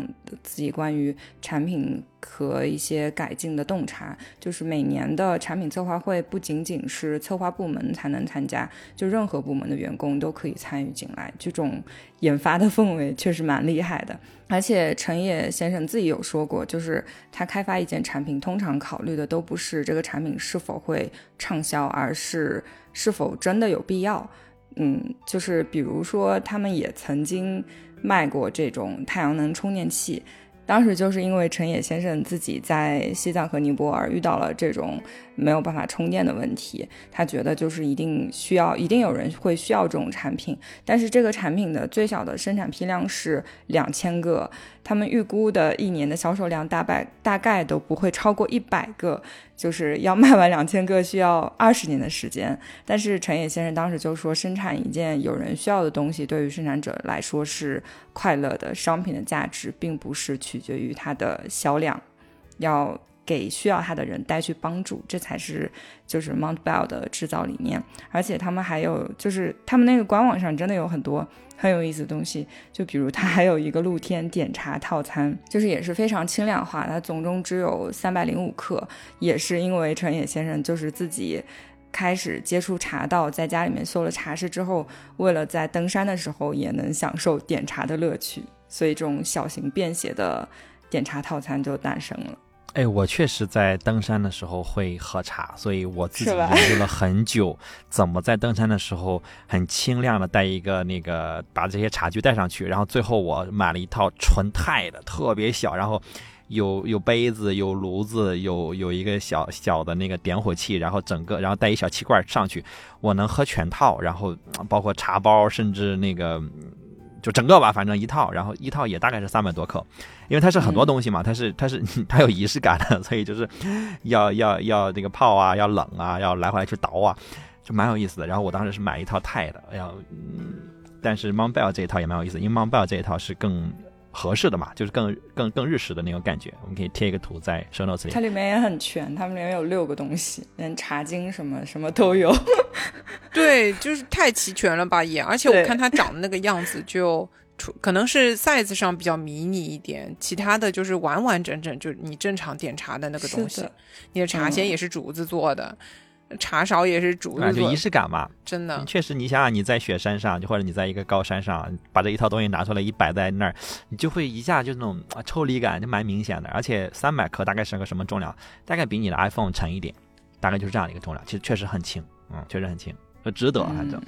Speaker 2: 自己关于产品和一些改进的洞察。就是每年的产品策划会不仅仅是策划部门才能参加，就任何部门的员工都可以参与进来。这种研发的氛围确实蛮厉害的。而且陈野先生自己有说过，就是他开发一件产品，通常考虑的都不是这个产品是否会畅销啊。而是是否真的有必要？嗯，就是比如说，他们也曾经卖过这种太阳能充电器。当时就是因为陈野先生自己在西藏和尼泊尔遇到了这种没有办法充电的问题，他觉得就是一定需要，一定有人会需要这种产品。但是这个产品的最小的生产批量是两千个，他们预估的一年的销售量大概大概都不会超过一百个。就是要卖完两千个需要二十年的时间，但是陈野先生当时就说，生产一件有人需要的东西，对于生产者来说是快乐的。商品的价值并不是取决于它的销量，要给需要它的人带去帮助，这才是就是 Mount Bell 的制造理念。而且他们还有，就是他们那个官网上真的有很多。很有意思的东西，就比如它还有一个露天点茶套餐，就是也是非常轻量化，它总重只有三百零五克，也是因为陈野先生就是自己开始接触茶道，在家里面修了茶室之后，为了在登山的时候也能享受点茶的乐趣，所以这种小型便携的点茶套餐就诞生了。
Speaker 1: 哎，我确实在登山的时候会喝茶，所以我自己 <laughs> 研究了很久，怎么在登山的时候很清亮的带一个那个把这些茶具带上去，然后最后我买了一套纯钛的，特别小，然后有有杯子、有炉子、有有一个小小的那个点火器，然后整个然后带一小气罐上去，我能喝全套，然后包括茶包，甚至那个。就整个吧，反正一套，然后一套也大概是三百多克，因为它是很多东西嘛，它是它是 <laughs> 它有仪式感的，所以就是要要要这个泡啊，要冷啊，要来回来去倒啊，就蛮有意思的。然后我当时是买一套钛的，哎呀，但是 Montbell 这一套也蛮有意思，因为 Montbell 这一套是更。合适的嘛，就是更更更日式的那种感觉。我们可以贴一个图在 show notes 里。
Speaker 2: 它里面也很全，它里面有六个东西，连茶巾什么什么都有。<laughs>
Speaker 3: 对，就是太齐全了吧也。而且我看它长的那个样子，就可能是 size 上比较迷你一点，其他的就是完完整整，就你正常点茶的那个东西。你的茶筅也是竹子做的。茶勺也是竹子，
Speaker 1: 就仪式感嘛，
Speaker 3: 真的。
Speaker 1: 确实，你想想你在雪山上，就或者你在一个高山上，把这一套东西拿出来一摆在那儿，你就会一下就那种抽离感就蛮明显的。而且三百克大概是个什么重量？大概比你的 iPhone 沉一点，大概就是这样的一个重量。其实确实很轻，嗯，确实很轻，值得，反正。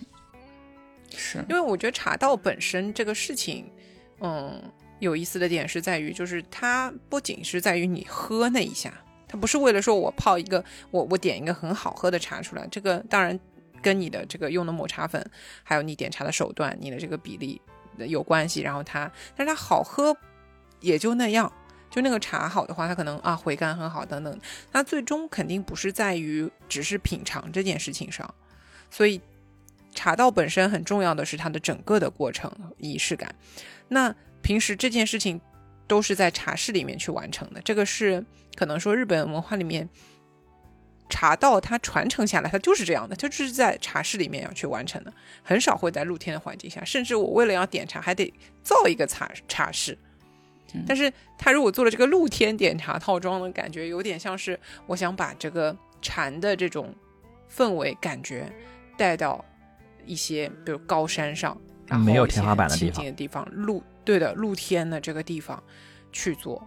Speaker 2: 是
Speaker 3: 因为我觉得茶道本身这个事情，嗯，有意思的点是在于，就是它不仅是在于你喝那一下。它不是为了说我泡一个我我点一个很好喝的茶出来，这个当然跟你的这个用的抹茶粉，还有你点茶的手段，你的这个比例有关系。然后它，但是它好喝也就那样。就那个茶好的话，它可能啊回甘很好等等。它最终肯定不是在于只是品尝这件事情上，所以茶道本身很重要的是它的整个的过程仪式感。那平时这件事情都是在茶室里面去完成的，这个是可能说日本文化里面茶道它传承下来，它就是这样的，它就是在茶室里面要去完成的，很少会在露天的环境下。甚至我为了要点茶，还得造一个茶茶室。但是他如果做了这个露天点茶套装的感觉，有点像是我想把这个禅的这种氛围感觉带到一些比如高山上，然后
Speaker 1: 没有天花板的地
Speaker 3: 方，的地方露对的露天的这个地方去做。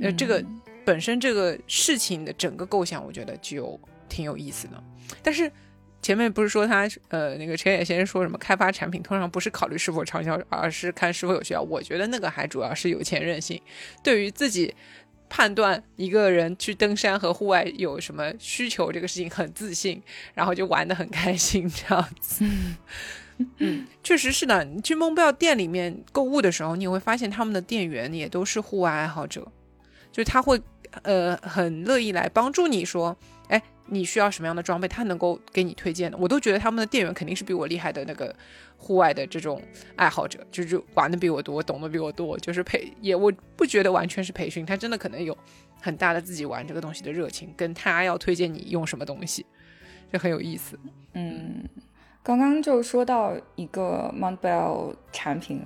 Speaker 3: 呃，这个本身这个事情的整个构想，我觉得就挺有意思的。但是。前面不是说他呃那个陈野先生说什么开发产品通常不是考虑是否畅销，而是看是否有需要。我觉得那个还主要是有钱任性，对于自己判断一个人去登山和户外有什么需求这个事情很自信，然后就玩的很开心这样子。嗯，<laughs> 嗯 <laughs> 确实是的。你去梦贝尔店里面购物的时候，你会发现他们的店员也都是户外爱好者，就是他会呃很乐意来帮助你说。哎你需要什么样的装备，他能够给你推荐的，我都觉得他们的店员肯定是比我厉害的那个户外的这种爱好者，就是玩的比我多，懂得比我多，就是培也我不觉得完全是培训，他真的可能有很大的自己玩这个东西的热情，跟他要推荐你用什么东西，就很有意思。
Speaker 2: 嗯，刚刚就说到一个 Montbell 产品。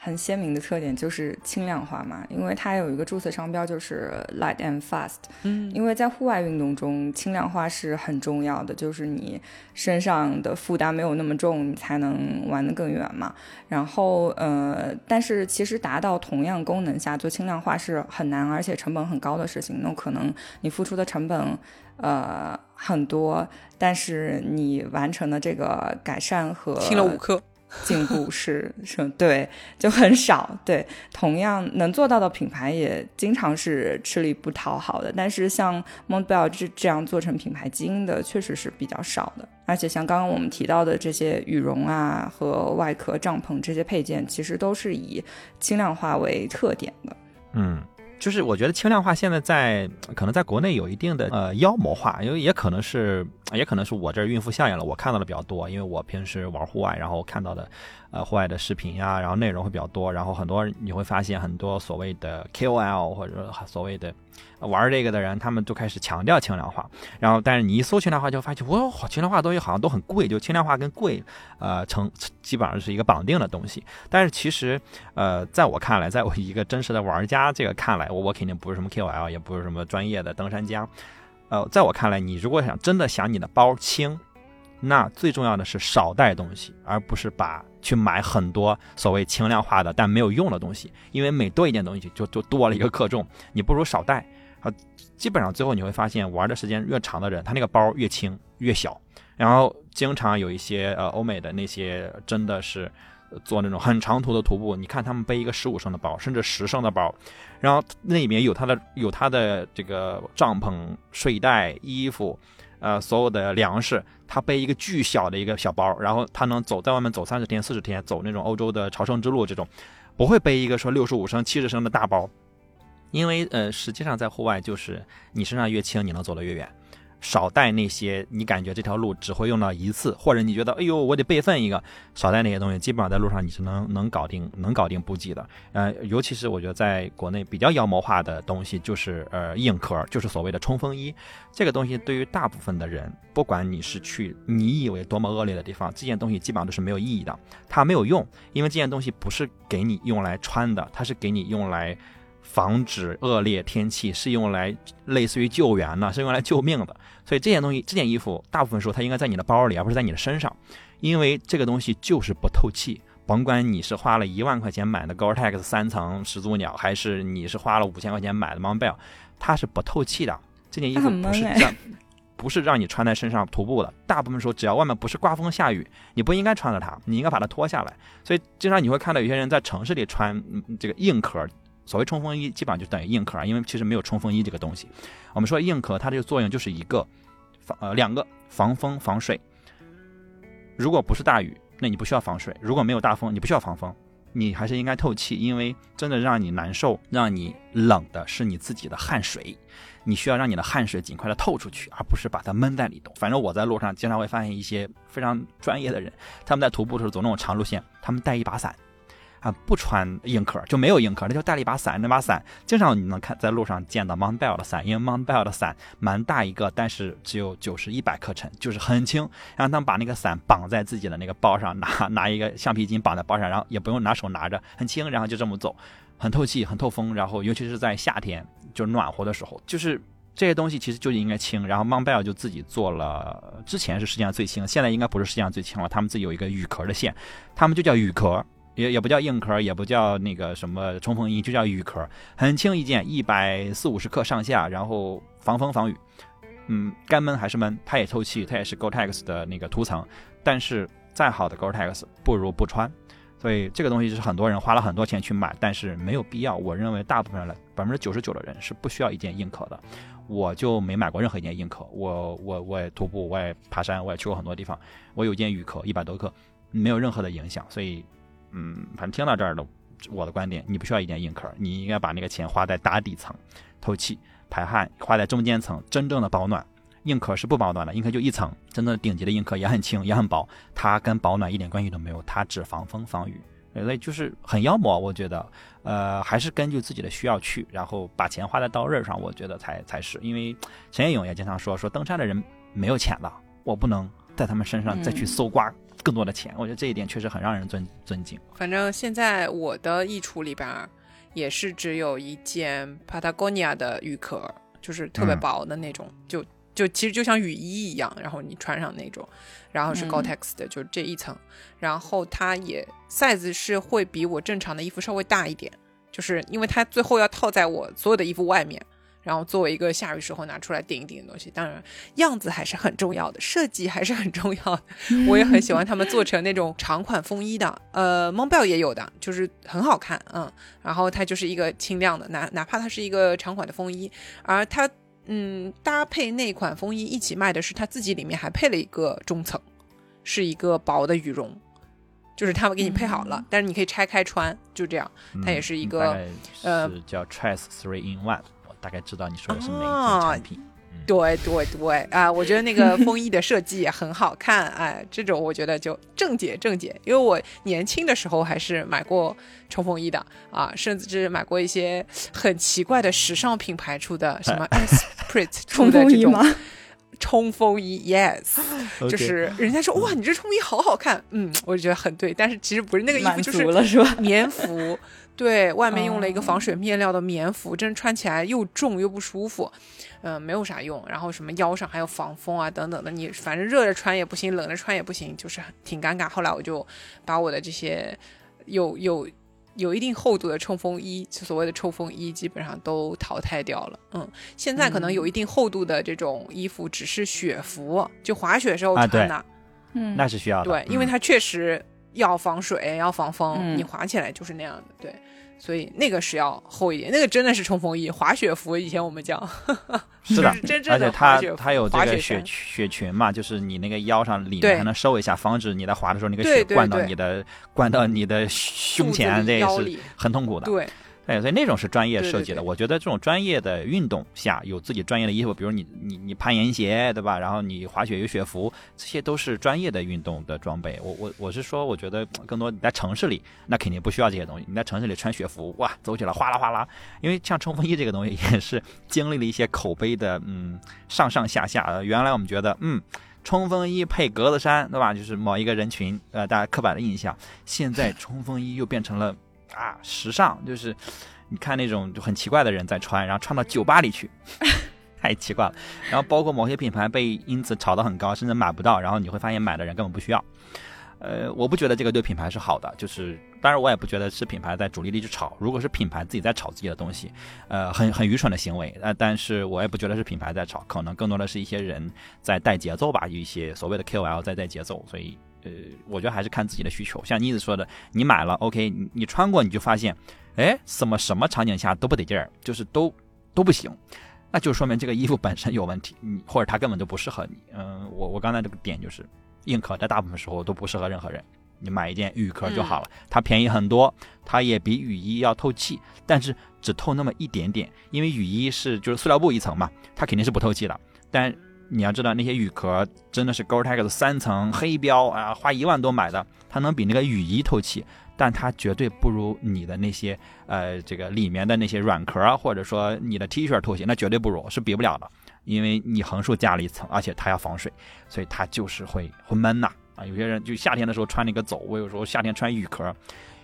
Speaker 2: 很鲜明的特点就是轻量化嘛，因为它有一个注册商标就是 light and fast。
Speaker 3: 嗯，
Speaker 2: 因为在户外运动中，轻量化是很重要的，就是你身上的负担没有那么重，你才能玩得更远嘛。然后，呃，但是其实达到同样功能下做轻量化是很难，而且成本很高的事情。那可能你付出的成本，呃，很多，但是你完成的这个改善和
Speaker 3: 听了五课。<laughs>
Speaker 2: 进步是是，对，就很少。对，同样能做到的品牌也经常是吃力不讨好的。但是像 Montbell 这这样做成品牌基因的，确实是比较少的。而且像刚刚我们提到的这些羽绒啊和外壳帐篷这些配件，其实都是以轻量化为特点的。
Speaker 1: 嗯。就是我觉得轻量化现在在可能在国内有一定的呃妖魔化，因为也可能是也可能是我这孕妇效应了，我看到的比较多，因为我平时玩户外，然后看到的。呃，户外的视频啊，然后内容会比较多，然后很多你会发现很多所谓的 KOL 或者所谓的玩这个的人，他们都开始强调轻量化。然后，但是你一搜轻量化，就发现哇，轻量化东西好像都很贵，就轻量化跟贵，呃，成基本上是一个绑定的东西。但是其实，呃，在我看来，在我一个真实的玩家这个看来，我我肯定不是什么 KOL，也不是什么专业的登山家。呃，在我看来，你如果想真的想你的包轻。那最重要的是少带东西，而不是把去买很多所谓轻量化的但没有用的东西。因为每多一件东西就就多了一个克重，你不如少带。啊，基本上最后你会发现，玩的时间越长的人，他那个包越轻越小。然后经常有一些呃欧美的那些真的是做那种很长途的徒步，你看他们背一个十五升的包，甚至十升的包，然后那里面有他的有他的这个帐篷、睡袋、衣服。呃，所有的粮食，他背一个巨小的一个小包，然后他能走在外面走三十天、四十天，走那种欧洲的朝圣之路这种，不会背一个说六十五升、七十升的大包，因为呃，实际上在户外就是你身上越轻，你能走得越远。少带那些你感觉这条路只会用到一次，或者你觉得哎呦我得备份一个，少带那些东西，基本上在路上你是能能搞定能搞定补给的。呃，尤其是我觉得在国内比较妖魔化的东西就是呃硬壳，就是所谓的冲锋衣。这个东西对于大部分的人，不管你是去你以为多么恶劣的地方，这件东西基本上都是没有意义的，它没有用，因为这件东西不是给你用来穿的，它是给你用来。防止恶劣天气是用来类似于救援的，是用来救命的。所以这件东西，这件衣服，大部分时候它应该在你的包里，而不是在你的身上，因为这个东西就是不透气。甭管你是花了一万块钱买的 Gore-Tex 三层始祖鸟，还是你是花了五千块钱买的 Montbell，它是不透气的。这件衣服不是让不是让你穿在身上徒步的。大部分时候，只要外面不是刮风下雨，你不应该穿着它，你应该把它脱下来。所以经常你会看到有些人在城市里穿这个硬壳。所谓冲锋衣，基本上就等于硬壳，因为其实没有冲锋衣这个东西。我们说硬壳，它这个作用就是一个防呃两个防风防水，如果不是大雨，那你不需要防水；如果没有大风，你不需要防风。你还是应该透气，因为真的让你难受、让你冷的是你自己的汗水，你需要让你的汗水尽快的透出去，而不是把它闷在里头。反正我在路上经常会发现一些非常专业的人，他们在徒步的时候走那种长路线，他们带一把伞。啊，不穿硬壳就没有硬壳，那就带了一把伞。那把伞经常你能看在路上见到 Montbell 的伞，因为 Montbell 的伞蛮大一个，但是只有九十一百克沉，就是很轻。然后他们把那个伞绑在自己的那个包上，拿拿一个橡皮筋绑在包上，然后也不用拿手拿着，很轻，然后就这么走，很透气，很透风。然后尤其是在夏天，就暖和的时候，就是这些东西其实就应该轻。然后 Montbell 就自己做了，之前是世界上最轻，现在应该不是世界上最轻了。他们自己有一个羽壳的线，他们就叫羽壳。也也不叫硬壳，也不叫那个什么冲锋衣，就叫雨壳，很轻一件，一百四五十克上下，然后防风防雨，嗯，干闷还是闷，它也透气，它也是 Gore-Tex 的那个涂层，但是再好的 Gore-Tex 不如不穿，所以这个东西是很多人花了很多钱去买，但是没有必要。我认为大部分人百分之九十九的人是不需要一件硬壳的，我就没买过任何一件硬壳，我我我也徒步，我也爬山，我也去过很多地方，我有件雨壳，一百多克，没有任何的影响，所以。嗯，反正听到这儿的，我的观点，你不需要一件硬壳，你应该把那个钱花在打底层，透气排汗，花在中间层，真正的保暖。硬壳是不保暖的，硬壳就一层，真的顶级的硬壳也很轻，也很薄，它跟保暖一点关系都没有，它只防风防雨，所以就是很妖魔。我觉得，呃，还是根据自己的需要去，然后把钱花在刀刃上，我觉得才才是。因为陈彦勇也经常说，说登山的人没有钱了，我不能在他们身上再去搜刮。更多的钱，我觉得这一点确实很让人尊尊敬。
Speaker 3: 反正现在我的衣橱里边也是只有一件 Patagonia 的浴壳，就是特别薄的那种，就就其实就像雨衣一样，然后你穿上那种，然后是 Gore-Tex 的，就这一层，然后它也 size 是会比我正常的衣服稍微大一点，就是因为它最后要套在我所有的衣服外面。然后作为一个下雨时候拿出来顶一顶的东西，当然样子还是很重要的，设计还是很重要的。我也很喜欢他们做成那种长款风衣的，呃，Montbell 也有的，就是很好看，嗯。然后它就是一个轻量的，哪哪怕它是一个长款的风衣，而它嗯搭配那款风衣一起卖的是它自己里面还配了一个中层，是一个薄的羽绒，就是他们给你配好了，但是你可以拆开穿，就这样。它也是一个
Speaker 1: 呃叫 Trace Three in One。大概知道你说的是哪一件产品？
Speaker 3: 对对对啊，我觉得那个风衣的设计也很好看，哎，这种我觉得就正解正解。因为我年轻的时候还是买过冲锋衣的啊，甚至买过一些很奇怪的时尚品牌出的什么 <laughs> Esprit 出的这种冲锋衣，Yes，<laughs> 就是人家说哇，你这冲锋衣好好看，嗯，我就觉得很对，但是其实不是那个衣服，就是棉服。对外面用了一个防水面料的棉服，真穿起来又重又不舒服，嗯，没有啥用。然后什么腰上还有防风啊等等的，你反正热着穿也不行，冷着穿也不行，就是挺尴尬。后来我就把我的这些有有有一定厚度的冲锋衣，所谓的冲锋衣，基本上都淘汰掉了。嗯，现在可能有一定厚度的这种衣服，只是雪服，就滑雪时候穿的。
Speaker 1: 嗯，那是需要
Speaker 3: 的。对，因为它确实要防水，要防风，你滑起来就是那样的。对。所以那个是要厚一点，那个真的是冲锋衣、滑雪服，以前我们叫。<laughs>
Speaker 1: 是的，<laughs>
Speaker 3: 真正的
Speaker 1: 滑雪服。它它有这个雪雪裙嘛，就是你那个腰上里面还能收一下，防止你在滑的时候那个雪灌到你的灌到你的胸前，这也是很痛苦的。
Speaker 3: 对。
Speaker 1: 哎，所以那种是专业设计的。我觉得这种专业的运动下有自己专业的衣服，比如你你你攀岩鞋，对吧？然后你滑雪有雪服，这些都是专业的运动的装备。我我我是说，我觉得更多你在城市里，那肯定不需要这些东西。你在城市里穿雪服，哇，走起来哗啦哗啦。因为像冲锋衣这个东西，也是经历了一些口碑的嗯上上下下。原来我们觉得嗯冲锋衣配格子衫，对吧？就是某一个人群呃大家刻板的印象。现在冲锋衣又变成了。啊，时尚就是，你看那种就很奇怪的人在穿，然后穿到酒吧里去，<laughs> 太奇怪了。然后包括某些品牌被因此炒得很高，甚至买不到，然后你会发现买的人根本不需要。呃，我不觉得这个对品牌是好的，就是当然我也不觉得是品牌在主力力去炒。如果是品牌自己在炒自己的东西，呃，很很愚蠢的行为。呃，但是我也不觉得是品牌在炒，可能更多的是一些人在带节奏吧，一些所谓的 KOL 在带节奏，所以。呃，我觉得还是看自己的需求。像妮子说的，你买了，OK，你你穿过，你就发现，哎，什么什么场景下都不得劲儿，就是都都不行，那就说明这个衣服本身有问题，你或者它根本就不适合你。嗯，我我刚才这个点就是，硬壳在大部分时候都不适合任何人。你买一件雨壳就好了，它便宜很多，它也比雨衣要透气，但是只透那么一点点，因为雨衣是就是塑料布一层嘛，它肯定是不透气的。但你要知道，那些雨壳真的是 Gore-Tex 三层黑标啊，花一万多买的，它能比那个雨衣透气，但它绝对不如你的那些呃这个里面的那些软壳，或者说你的 T 恤透气，那绝对不如，是比不了的，因为你横竖加了一层，而且它要防水，所以它就是会会闷呐。啊，有些人就夏天的时候穿那个走，我有时候夏天穿雨壳，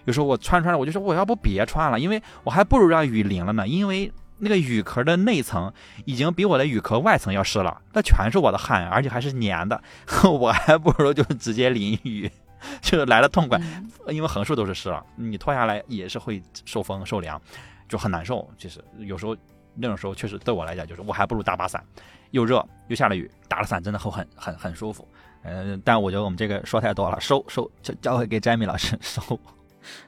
Speaker 1: 有时候我穿穿了，我就说我要不别穿了，因为我还不如让雨淋了呢，因为那个雨壳的内层已经比我的雨壳外层要湿了，那全是我的汗，而且还是粘的，<laughs> 我还不如就直接淋雨，<laughs> 就来了痛快，因为横竖都是湿了，你脱下来也是会受风受凉，就很难受。其实有时候那种时候确实对我来讲，就是我还不如打把伞，又热又下了雨，打了伞真的会很很很舒服。嗯，但我觉得我们这个说太多了，收收交交回给 Jamie 老师收。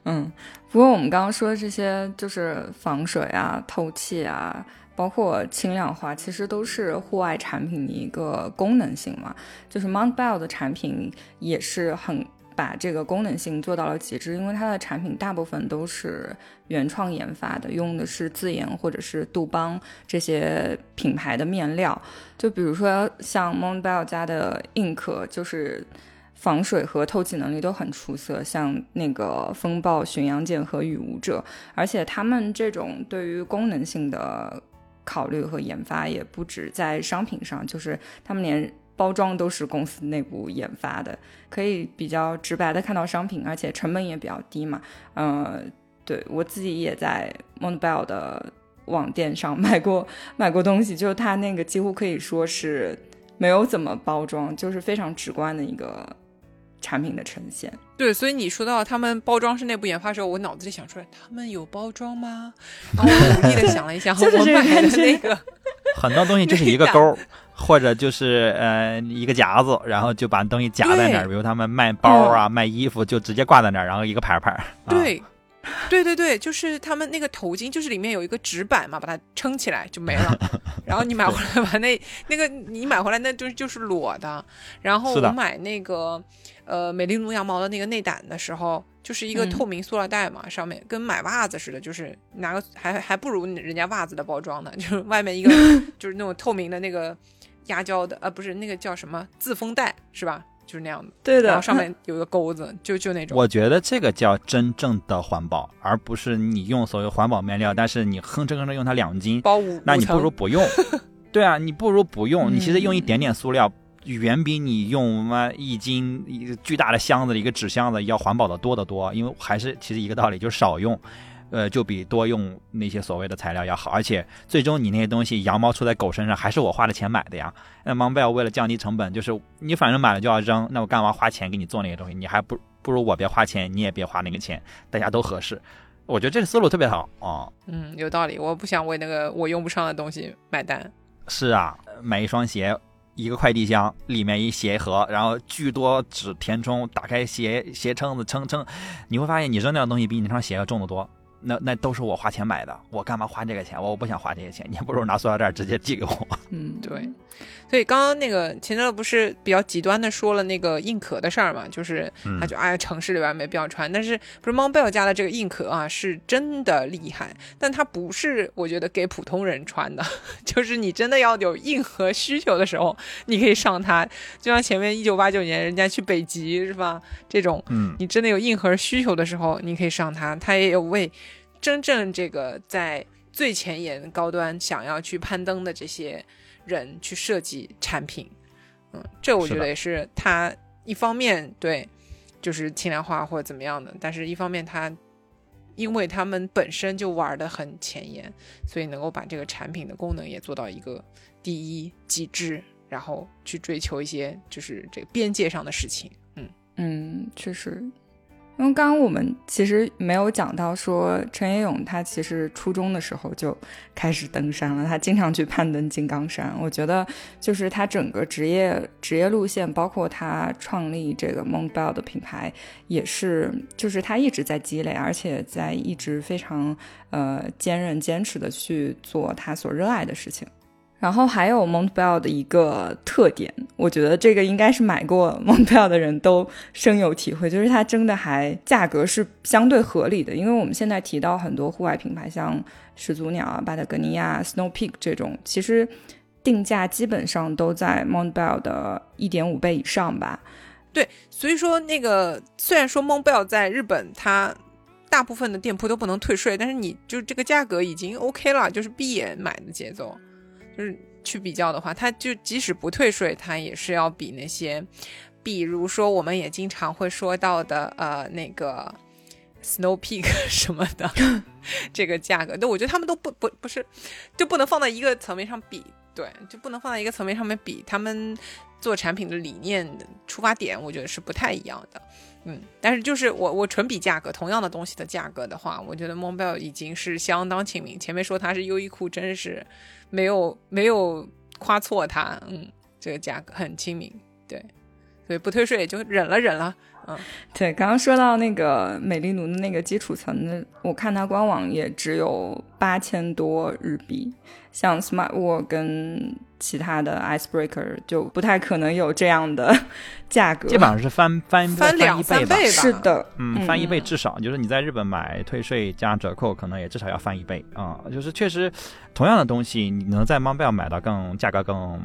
Speaker 2: 嗯，不过我们刚刚说的这些，就是防水啊、透气啊，包括轻量化，其实都是户外产品的一个功能性嘛。就是 Montbell 的产品也是很。把这个功能性做到了极致，因为它的产品大部分都是原创研发的，用的是自研或者是杜邦这些品牌的面料。就比如说像 Montbell 家的硬壳，就是防水和透气能力都很出色，像那个风暴巡洋舰和雨舞者。而且他们这种对于功能性的考虑和研发，也不止在商品上，就是他们连。包装都是公司内部研发的，可以比较直白的看到商品，而且成本也比较低嘛。呃，对我自己也在 Montbell 的网店上买过买过东西，就是它那个几乎可以说是没有怎么包装，就是非常直观的一个产品的呈现。
Speaker 3: 对，所以你说到他们包装是内部研发的时候，我脑子里想出来，他们有包装吗？然后我努力的想了一下，<laughs> 我买的那个 <laughs>
Speaker 1: 很多东西就是一个钩。或者就是呃一个夹子，然后就把东西夹在那儿，比如他们卖包啊、卖衣服，就直接挂在那儿，然后一个牌牌。
Speaker 3: 对，<laughs> 对对对，就是他们那个头巾，就是里面有一个纸板嘛，把它撑起来就没了。<laughs> 然后你买回来把那那个你买回来那就是就是裸的。然后我买那个呃美丽奴羊毛的那个内胆的时候，就是一个透明塑料袋嘛，上面跟买袜子似的，就是拿个还还不如人家袜子的包装呢，<laughs> 就是外面一个就是那种透明的那个。压胶的，呃，不是那个叫什么自封袋是吧？就是那样的，
Speaker 2: 对的。
Speaker 3: 然后上面有个钩子，就就那种。
Speaker 1: 我觉得这个叫真正的环保，而不是你用所谓环保面料，但是你哼哧哼哧用它两斤，
Speaker 3: 包五，
Speaker 1: 那你不如不用。<laughs> 对啊，你不如不用。你其实用一点点塑料，远比你用什么一斤巨大的箱子一个纸箱子要环保的多得多。因为还是其实一个道理，就是少用。呃，就比多用那些所谓的材料要好，而且最终你那些东西羊毛出在狗身上，还是我花的钱买的呀。那 Montbell 为了降低成本，就是你反正买了就要扔，那我干嘛花钱给你做那些东西？你还不不如我别花钱，你也别花那个钱，大家都合适。我觉得这个思路特别好
Speaker 3: 啊。嗯，有道理。我不想为那个我用不上的东西买单。
Speaker 1: 是啊，买一双鞋，一个快递箱里面一鞋盒，然后巨多纸填充，打开鞋鞋撑子撑撑，你会发现你扔掉的东西比你那双鞋要重得多。那那都是我花钱买的，我干嘛花这个钱？我不想花这些钱，你不如拿塑料袋直接寄给我。
Speaker 3: 嗯，对。所以刚刚那个钱德勒不是比较极端的说了那个硬壳的事儿嘛？就是他就哎城市里边没必要穿，但是不是 Montbell 家的这个硬壳啊是真的厉害，但它不是我觉得给普通人穿的，<laughs> 就是你真的要有硬核需求的时候，你可以上它。就像前面一九八九年人家去北极是吧？这种，嗯，你真的有硬核需求的时候，你可以上它，它也有为。真正这个在最前沿高端想要去攀登的这些人去设计产品，嗯，这我觉得也是他一方面对，就是轻量化或者怎么样的，但是一方面他因为他们本身就玩的很前沿，所以能够把这个产品的功能也做到一个第一极致，然后去追求一些就是这个边界上的事情，
Speaker 2: 嗯。嗯，确实。因为刚刚我们其实没有讲到说陈也勇他其实初中的时候就开始登山了，他经常去攀登金刚山。我觉得就是他整个职业职业路线，包括他创立这个 Mon Bell 的品牌，也是就是他一直在积累，而且在一直非常呃坚韧坚持的去做他所热爱的事情。然后还有 Montbell 的一个特点，我觉得这个应该是买过 Montbell 的人都深有体会，就是它真的还价格是相对合理的。因为我们现在提到很多户外品牌，像始祖鸟啊、巴塔哥尼亚、Snow Peak 这种，其实定价基本上都在 Montbell 的一点五倍以上吧。
Speaker 3: 对，所以说那个虽然说 Montbell 在日本它大部分的店铺都不能退税，但是你就这个价格已经 OK 了，就是闭眼买的节奏。就是去比较的话，它就即使不退税，它也是要比那些，比如说我们也经常会说到的，呃，那个 Snow Peak <laughs> 什么的，<laughs> 这个价格，对，我觉得他们都不不不是，就不能放在一个层面上比，对，就不能放在一个层面上面比，他们做产品的理念出发点，我觉得是不太一样的。嗯，但是就是我我纯比价格，同样的东西的价格的话，我觉得 Montbell 已经是相当亲民。前面说它是优衣库，真是没有没有夸错他，嗯，这个价格很亲民，对，所以不退税就忍了忍了。嗯，
Speaker 2: 对，刚刚说到那个美丽奴的那个基础层的，我看它官网也只有八千多日币，像 Smart World 跟其他的 Icebreaker 就不太可能有这样的价格，
Speaker 1: 基本上是翻翻
Speaker 3: 翻两
Speaker 1: 一吧。
Speaker 3: 倍吧。
Speaker 2: 是的，
Speaker 1: 嗯，翻一倍至少就是你在日本买退税加折扣，可能也至少要翻一倍啊。就是确实，同样的东西你能在 Montbell 买到更价格更。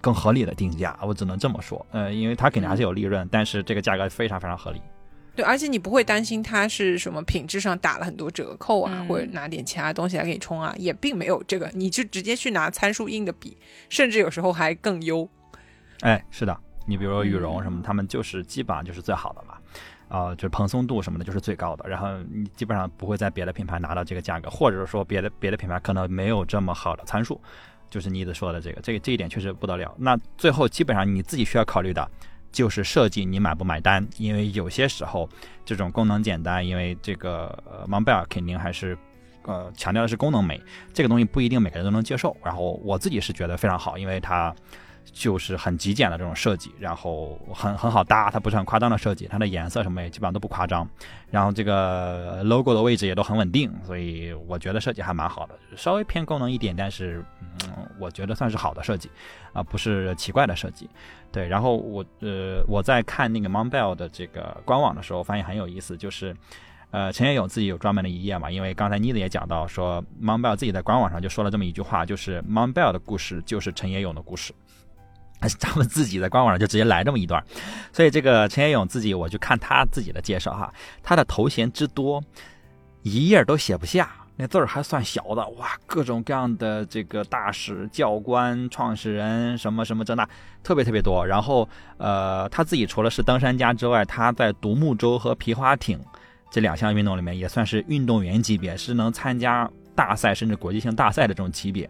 Speaker 1: 更合理的定价，我只能这么说。呃，因为它肯定还是有利润，但是这个价格非常非常合理。
Speaker 3: 对，而且你不会担心它是什么品质上打了很多折扣啊，或者拿点其他东西来给你充啊，也并没有这个，你就直接去拿参数硬的比，甚至有时候还更优。
Speaker 1: 哎，是的，你比如说羽绒什么，他们就是基本上就是最好的嘛，啊，就是蓬松度什么的就是最高的，然后你基本上不会在别的品牌拿到这个价格，或者说别的别的品牌可能没有这么好的参数。就是妮子说的这个，这个这一点确实不得了。那最后基本上你自己需要考虑的，就是设计你买不买单，因为有些时候这种功能简单，因为这个呃蒙贝尔肯定还是呃强调的是功能美，这个东西不一定每个人都能接受。然后我自己是觉得非常好，因为它。就是很极简的这种设计，然后很很好搭，它不是很夸张的设计，它的颜色什么也基本上都不夸张，然后这个 logo 的位置也都很稳定，所以我觉得设计还蛮好的，稍微偏功能一点，但是嗯，我觉得算是好的设计，啊，不是奇怪的设计。对，然后我呃我在看那个 mon bell 的这个官网的时候，发现很有意思，就是呃陈也勇自己有专门的一页嘛，因为刚才妮子也讲到说 m o n b e l l 自己在官网上就说了这么一句话，就是 m o n b e l l 的故事就是陈也勇的故事。<laughs> 他们自己在官网上就直接来这么一段，所以这个陈彦勇自己，我就看他自己的介绍哈，他的头衔之多，一页都写不下，那字儿还算小的，哇，各种各样的这个大使、教官、创始人什么什么这那，特别特别多。然后呃，他自己除了是登山家之外，他在独木舟和皮划艇这两项运动里面也算是运动员级别，是能参加大赛甚至国际性大赛的这种级别。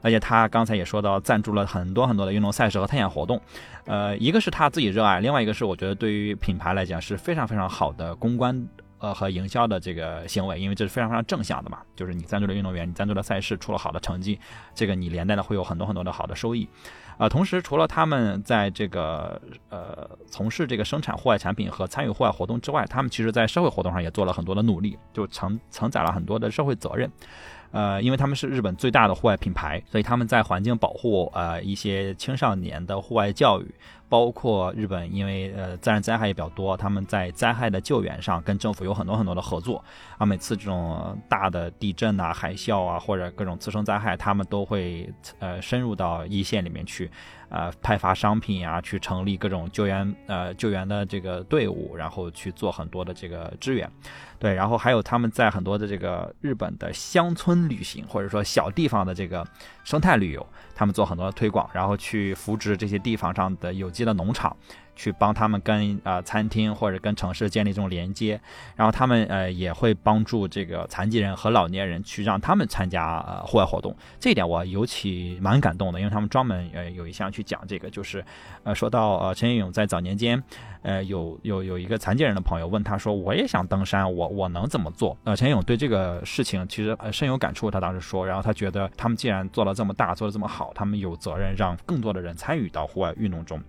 Speaker 1: 而且他刚才也说到，赞助了很多很多的运动赛事和探险活动，呃，一个是他自己热爱，另外一个是我觉得对于品牌来讲是非常非常好的公关呃和营销的这个行为，因为这是非常非常正向的嘛，就是你赞助了运动员，你赞助了赛事，出了好的成绩，这个你连带的会有很多很多的好的收益，啊，同时除了他们在这个呃从事这个生产户外产品和参与户外活动之外，他们其实在社会活动上也做了很多的努力，就承承载了很多的社会责任。呃，因为他们是日本最大的户外品牌，所以他们在环境保护、呃一些青少年的户外教育，包括日本因为呃自然灾害也比较多，他们在灾害的救援上跟政府有很多很多的合作啊。每次这种大的地震啊、海啸啊或者各种次生灾害，他们都会呃深入到一线里面去。呃，派发商品呀，去成立各种救援呃救援的这个队伍，然后去做很多的这个支援，对，然后还有他们在很多的这个日本的乡村旅行，或者说小地方的这个生态旅游，他们做很多的推广，然后去扶植这些地方上的有机的农场。去帮他们跟呃餐厅或者跟城市建立这种连接，然后他们呃也会帮助这个残疾人和老年人去让他们参加呃户外活动，这一点我尤其蛮感动的，因为他们专门呃有一项去讲这个，就是呃说到呃陈彦勇在早年间，呃有有有一个残疾人的朋友问他说我也想登山，我我能怎么做？呃陈彦勇对这个事情其实呃深有感触，他当时说，然后他觉得他们既然做了这么大，做的这么好，他们有责任让更多的人参与到户外运动中。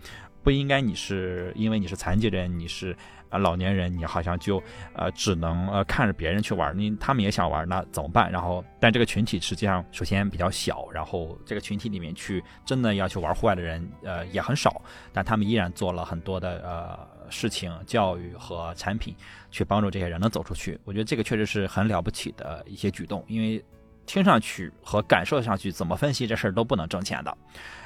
Speaker 1: 不应该你是因为你是残疾人，你是啊老年人，你好像就呃只能呃看着别人去玩，你他们也想玩，那怎么办？然后，但这个群体实际上首先比较小，然后这个群体里面去真的要去玩户外的人呃也很少，但他们依然做了很多的呃事情、教育和产品去帮助这些人能走出去。我觉得这个确实是很了不起的一些举动，因为。听上去和感受上去，怎么分析这事儿都不能挣钱的，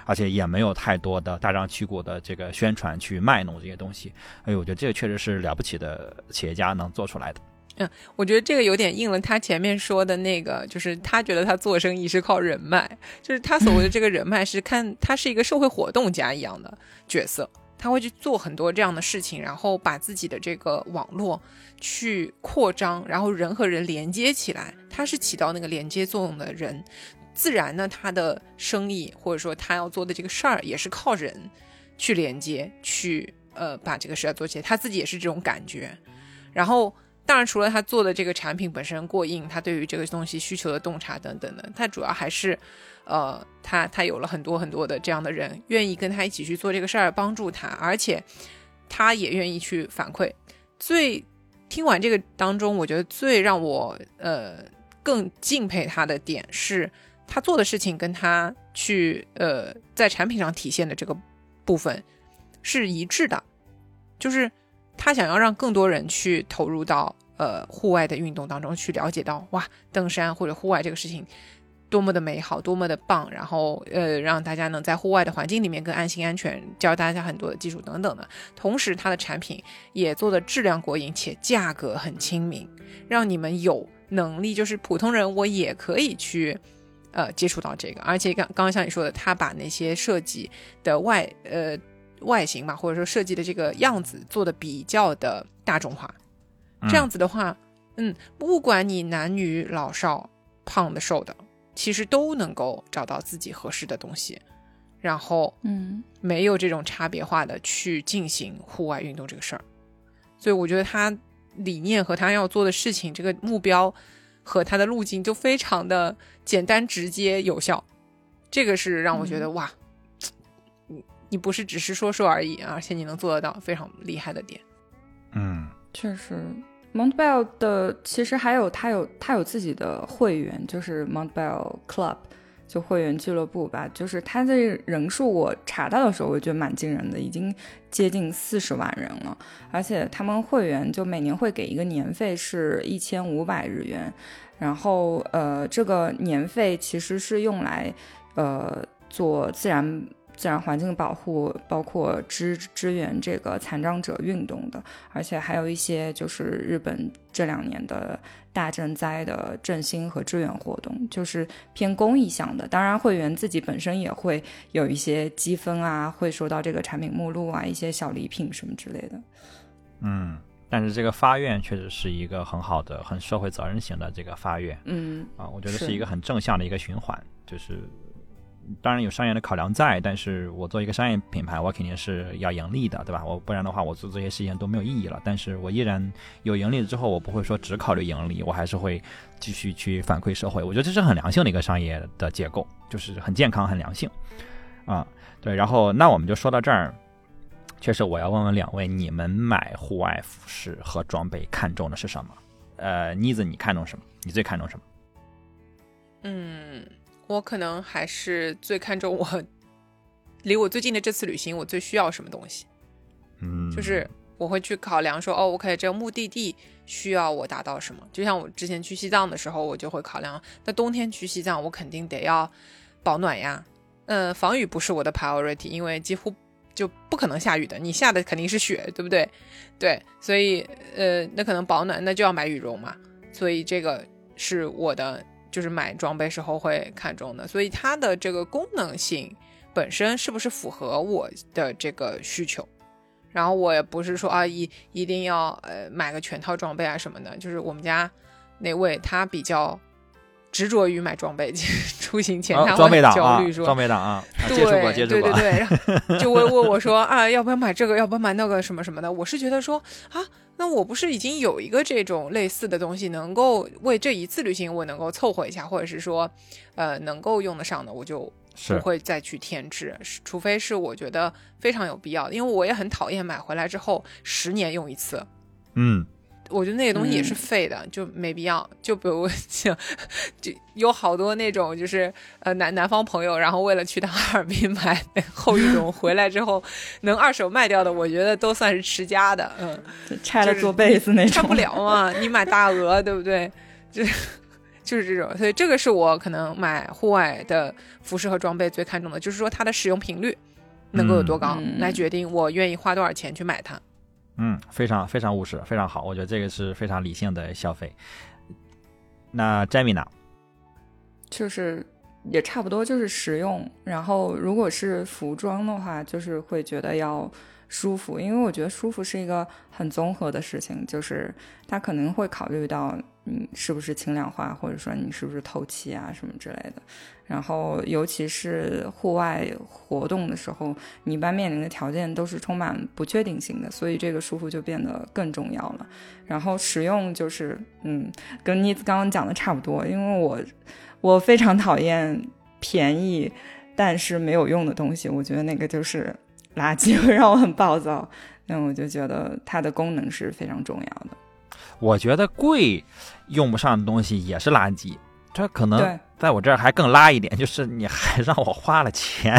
Speaker 1: 而且也没有太多的大张旗鼓的这个宣传去卖弄这些东西。哎呦，我觉得这个确实是了不起的企业家能做出来的。
Speaker 3: 嗯，我觉得这个有点应了他前面说的那个，就是他觉得他做生意是靠人脉，就是他所谓的这个人脉是看他是一个社会活动家一样的角色。他会去做很多这样的事情，然后把自己的这个网络去扩张，然后人和人连接起来。他是起到那个连接作用的人，自然呢，他的生意或者说他要做的这个事儿也是靠人去连接，去呃把这个事儿做起来。他自己也是这种感觉。然后，当然除了他做的这个产品本身过硬，他对于这个东西需求的洞察等等的，他主要还是。呃，他他有了很多很多的这样的人愿意跟他一起去做这个事儿，帮助他，而且他也愿意去反馈。最听完这个当中，我觉得最让我呃更敬佩他的点是，他做的事情跟他去呃在产品上体现的这个部分是一致的，就是他想要让更多人去投入到呃户外的运动当中去了解到，哇，登山或者户外这个事情。多么的美好，多么的棒，然后呃，让大家能在户外的环境里面更安心安全，教大家很多的技术等等的。同时，它的产品也做的质量过硬，且价格很亲民，让你们有能力，就是普通人我也可以去呃接触到这个。而且刚刚像你说的，他把那些设计的外呃外形嘛，或者说设计的这个样子做的比较的大众化，这样子的话，嗯，不管你男女老少，胖的瘦的。其实都能够找到自己合适的东西，然后，
Speaker 2: 嗯，
Speaker 3: 没有这种差别化的去进行户外运动这个事儿，所以我觉得他理念和他要做的事情，这个目标和他的路径就非常的简单、直接、有效，这个是让我觉得哇，你你不是只是说说而已，而且你能做得到，非常厉害的点。
Speaker 1: 嗯，
Speaker 2: 确实。Montbell 的其实还有他有他有自己的会员，就是 Montbell Club，就会员俱乐部吧。就是他的人数，我查到的时候我觉得蛮惊人的，已经接近四十万人了。而且他们会员就每年会给一个年费是一千五百日元，然后呃这个年费其实是用来呃做自然。自然环境保护，包括支支援这个残障者运动的，而且还有一些就是日本这两年的大震灾的振兴和支援活动，就是偏公益向的。当然，会员自己本身也会有一些积分啊，会收到这个产品目录啊，一些小礼品什么之类的。
Speaker 1: 嗯，但是这个发愿确实是一个很好的、很社会责任型的这个发愿。
Speaker 2: 嗯，
Speaker 1: 啊，我觉得是一个很正向的一个循环，就是。当然有商业的考量在，但是我做一个商业品牌，我肯定是要盈利的，对吧？我不然的话，我做这些事情都没有意义了。但是我依然有盈利之后，我不会说只考虑盈利，我还是会继续去反馈社会。我觉得这是很良性的一个商业的结构，就是很健康、很良性。啊，对。然后那我们就说到这儿，确实我要问问两位，你们买户外服饰和装备看重的是什么？呃，妮子，你看重什么？你最看重什么？
Speaker 3: 嗯。我可能还是最看重我离我最近的这次旅行，我最需要什么东西？
Speaker 1: 嗯，
Speaker 3: 就是我会去考量说，哦，OK，这个目的地需要我达到什么？就像我之前去西藏的时候，我就会考量，那冬天去西藏，我肯定得要保暖呀。嗯，防雨不是我的 priority，因为几乎就不可能下雨的，你下的肯定是雪，对不对？对，所以呃，那可能保暖，那就要买羽绒嘛。所以这个是我的。就是买装备时候会看中的，所以它的这个功能性本身是不是符合我的这个需求？然后我也不是说啊一一定要呃买个全套装备啊什么的，就是我们家那位他比较执着于买装备，<laughs> 出行前他会焦虑说
Speaker 1: 装备党啊，
Speaker 3: 对对对对，就问问我说啊要不要买这个，要不要买那个什么什么的？我是觉得说啊。那我不是已经有一个这种类似的东西，能够为这一次旅行我能够凑合一下，或者是说，呃，能够用得上的，我就不会再去添置，除非是我觉得非常有必要的，因为我也很讨厌买回来之后十年用一次。
Speaker 1: 嗯，
Speaker 3: 我觉得那个东西也是
Speaker 2: 嗯
Speaker 3: 废的，就没必要。就比如像，<laughs> 就有好多那种就是呃南南方朋友，然后为了去趟哈尔滨买后羽绒，回来之后 <laughs> 能二手卖掉的，我觉得都算是持家的。嗯，
Speaker 2: 就拆了做被子那种。
Speaker 3: 拆不了嘛，你买大鹅，对不对？就是 <laughs> 就是这种，所以这个是我可能买户外的服饰和装备最看重的，就是说它的使用频率能够有多高，
Speaker 2: 嗯
Speaker 3: 来决定我愿意花多少钱去买它。
Speaker 1: 嗯，非常非常务实，非常好，我觉得这个是非常理性的消费。那 Jamie 呢？
Speaker 2: 就是也差不多，就是实用。然后如果是服装的话，就是会觉得要舒服，因为我觉得舒服是一个很综合的事情，就是它可能会考虑到你是不是轻量化，或者说你是不是透气啊什么之类的。然后尤其是户外活动的时候，你一般面临的条件都是充满不确定性的，所以这个舒服就变得更重要了。然后实用就是，嗯，跟妮子刚刚讲的差不多，因为我我非常讨厌便宜但是没有用的东西，我觉得那个就是垃圾，会 <laughs> 让我很暴躁。那我就觉得它的功能是非常重要的。
Speaker 1: 我觉得贵用不上的东西也是垃圾，这可能，在我这儿还更拉一点，就是你还让我花了钱。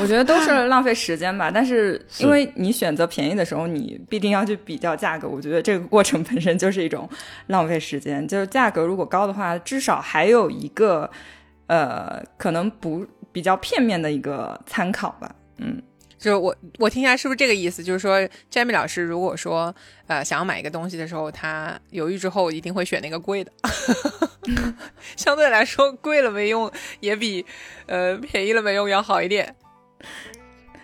Speaker 2: 我觉得都是浪费时间吧。但是 <laughs>
Speaker 1: 是
Speaker 2: 因为你选择便宜的时候，你必定要去比较价格，我觉得这个过程本身就是一种浪费时间。就是价格如果高的话，至少还有一个呃，可能不比较片面的一个参考吧。嗯，
Speaker 3: 就是我我听一下来是不是这个意思？就是说，Jamie 老师如果说呃想要买一个东西的时候，他犹豫之后一定会选那个贵的，<laughs> 相对来说贵了没用，也比呃便宜了没用要好一点。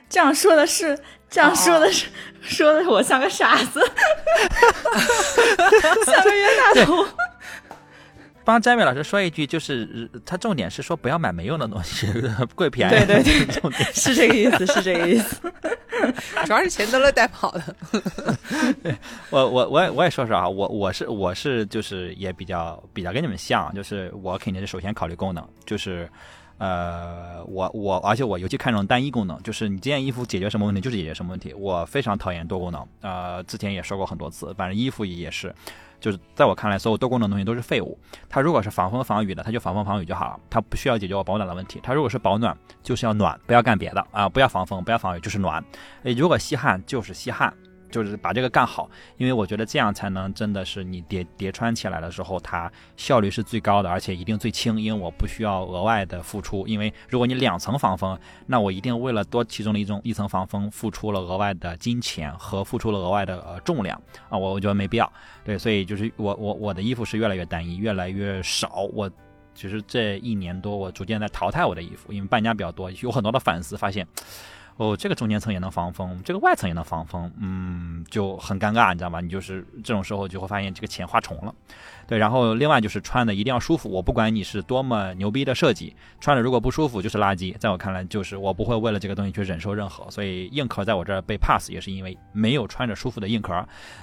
Speaker 2: 这样说的是，这样说的是，说的我像个傻子，<laughs> 像个冤大头。
Speaker 1: 帮 Jamie 老师说一句，就是呃他重点是说不要买没用的东西，<laughs> 贵便宜。
Speaker 2: 对对对
Speaker 1: 重点
Speaker 2: 是这个意思，是这个意思。<laughs>
Speaker 3: 主要是钱德勒带跑的。<laughs>
Speaker 1: 我我我也我也说实话，我我是我是就是也比较比较跟你们像，就是我肯定是首先考虑功能，就是呃我我而且我尤其看重单一功能，就是你这件衣服解决什么问题就是解决什么问题，我非常讨厌多功能，呃之前也说过很多次，反正衣服也是。就是在我看来，所有多功能东西都是废物。它如果是防风防雨的，它就防风防雨就好了，它不需要解决我保暖的问题。它如果是保暖，就是要暖，不要干别的啊，不要防风，不要防雨，就是暖。诶，如果吸汗就是吸汗，就是把这个干好，因为我觉得这样才能真的是你叠叠穿起来的时候，它效率是最高的，而且一定最轻，因为我不需要额外的付出。因为如果你两层防风，那我一定为了多其中的一种一层防风，付出了额外的金钱和付出了额外的呃重量啊，我我觉得没必要。对，所以就是我我我的衣服是越来越单一，越来越少。我其实这一年多，我逐渐在淘汰我的衣服，因为搬家比较多，有很多的反思，发现。哦，这个中间层也能防风，这个外层也能防风，嗯，就很尴尬，你知道吗？你就是这种时候就会发现这个钱花重了，对。然后另外就是穿的一定要舒服，我不管你是多么牛逼的设计，穿的如果不舒服就是垃圾。在我看来，就是我不会为了这个东西去忍受任何。所以硬壳在我这儿被 pass 也是因为没有穿着舒服的硬壳，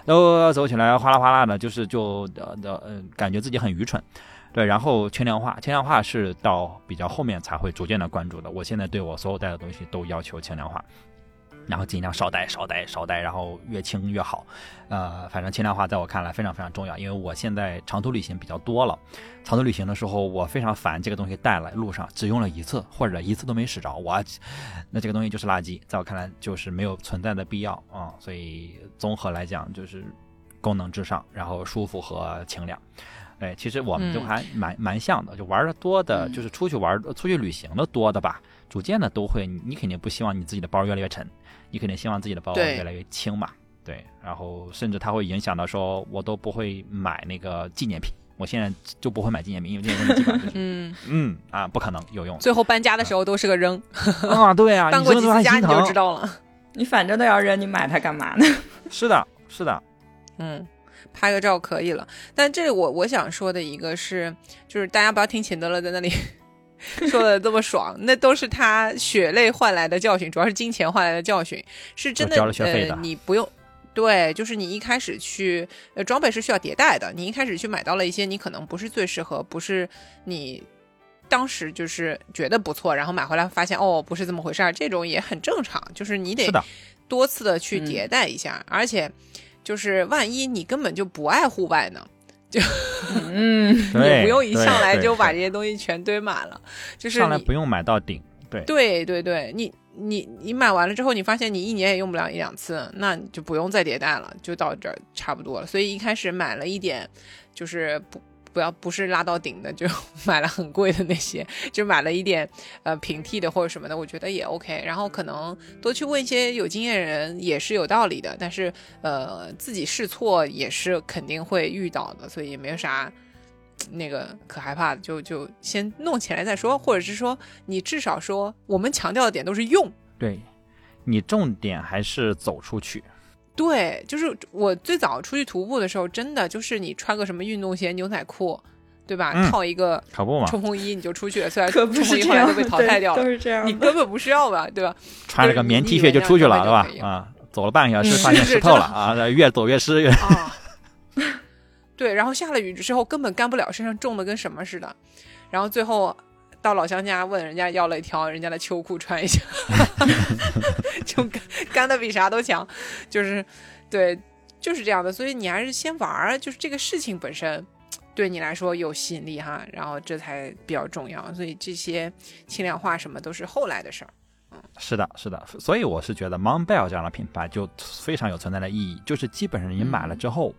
Speaker 1: 然后走起来哗啦哗啦的，就是就呃呃呃，感觉自己很愚蠢。对，然后轻量化，轻量化是到比较后面才会逐渐的关注的。我现在对我所有带的东西都要求轻量化，然后尽量少带、少带、少带，然后越轻越好。呃，反正轻量化在我看来非常非常重要，因为我现在长途旅行比较多了。长途旅行的时候，我非常烦这个东西带来路上只用了一次，或者一次都没使着，我那这个东西就是垃圾，在我看来就是没有存在的必要啊、所以综合来讲，就是功能至上，然后舒服和轻量。对，其实我们就
Speaker 3: 嗯
Speaker 1: 还蛮、蛮像的，就玩的多的，
Speaker 2: 嗯
Speaker 1: 就是出去玩、出去旅行的多的吧，逐渐的都会，你你肯定不希望你自己的包越来越沉，你肯定希望自己的包越来越轻嘛。对，然后甚至它会影响到说，我都不会买那个纪念品，我现在就不会买纪念品，因为这些东西基本上就是
Speaker 3: 嗯，<laughs>
Speaker 1: 嗯啊不可能有用
Speaker 3: 最后搬家的时候都是个扔，
Speaker 1: 啊，对啊，<laughs>
Speaker 3: 搬过几次家你就知道了。<laughs>
Speaker 2: 你反正都要扔，你买它干嘛呢？
Speaker 1: 是的，是的，
Speaker 3: 嗯，拍个照可以了。但这我我想说的一个是，就是大家不要听钱德勒在那里 <laughs> 说的这么爽，那都是他血泪换来的教训，主要是金钱换来的教训，是真的。
Speaker 1: 交了学费的
Speaker 3: 呃，你不用。对，就是你一开始去，呃，装备是需要迭代的。你一开始去买到了一些你可能不是最适合，不是你当时就是觉得不错，然后买回来发现哦不是这么回事儿，这种也很正常，就是你得，多次的去迭代一下，而且就是万一你根本就不爱户外呢，
Speaker 2: 嗯，<laughs>
Speaker 1: 对
Speaker 3: 也不用一上来就把这些东西全堆满了，就是
Speaker 1: 上来不用买到顶，对。
Speaker 3: 对对对，你你你买完了之后，你发现你一年也用不了一两次，那你就不用再迭代了，就到这儿差不多了。所以一开始买了一点，就是不不要不是拉到顶的，就 <laughs> 买了很贵的那些，就买了一点呃平替的或者什么的，我觉得也 OK。然后可能多去问一些有经验人也是有道理的，但是呃自己试错也是肯定会遇到的，所以也没有啥。那个可害怕的，就就先弄起来再说，或者是说你至少说，我们强调的点都是用，
Speaker 1: 对，你重点还是走出去，
Speaker 3: 对，就是我最早出去徒步的时候，真的就是你穿个什么运动鞋、牛仔裤，对吧？
Speaker 1: 嗯
Speaker 3: 套一个
Speaker 1: 跑步嘛？
Speaker 3: 冲锋衣你就出去了，<laughs> 虽然
Speaker 2: 可
Speaker 3: 冲锋衣后来都被淘汰掉了，
Speaker 2: 是这样。
Speaker 3: 你根本不需要吧，对吧？
Speaker 1: 穿了个棉 T 恤就出去了，对吧啊，走了半个小时，
Speaker 3: 嗯
Speaker 1: 发现 <laughs> 湿透了啊，越走越湿，越
Speaker 3: 啊，<laughs> 对，然后下了雨之后根本干不了，身上重的跟什么似的，然后最后到老乡家问人家要了一条人家的秋裤穿一下，<laughs> 就干干的比啥都强，就是对，就是这样的，所以你还是先玩儿，就是这个事情本身。对你来说有吸引力哈，然后这才比较重要，所以这些轻量化什么都是后来的事儿。
Speaker 1: 是的，是的，所以我是觉得 Montbell 这样的品牌就非常有存在的意义，就是基本上你买了之后。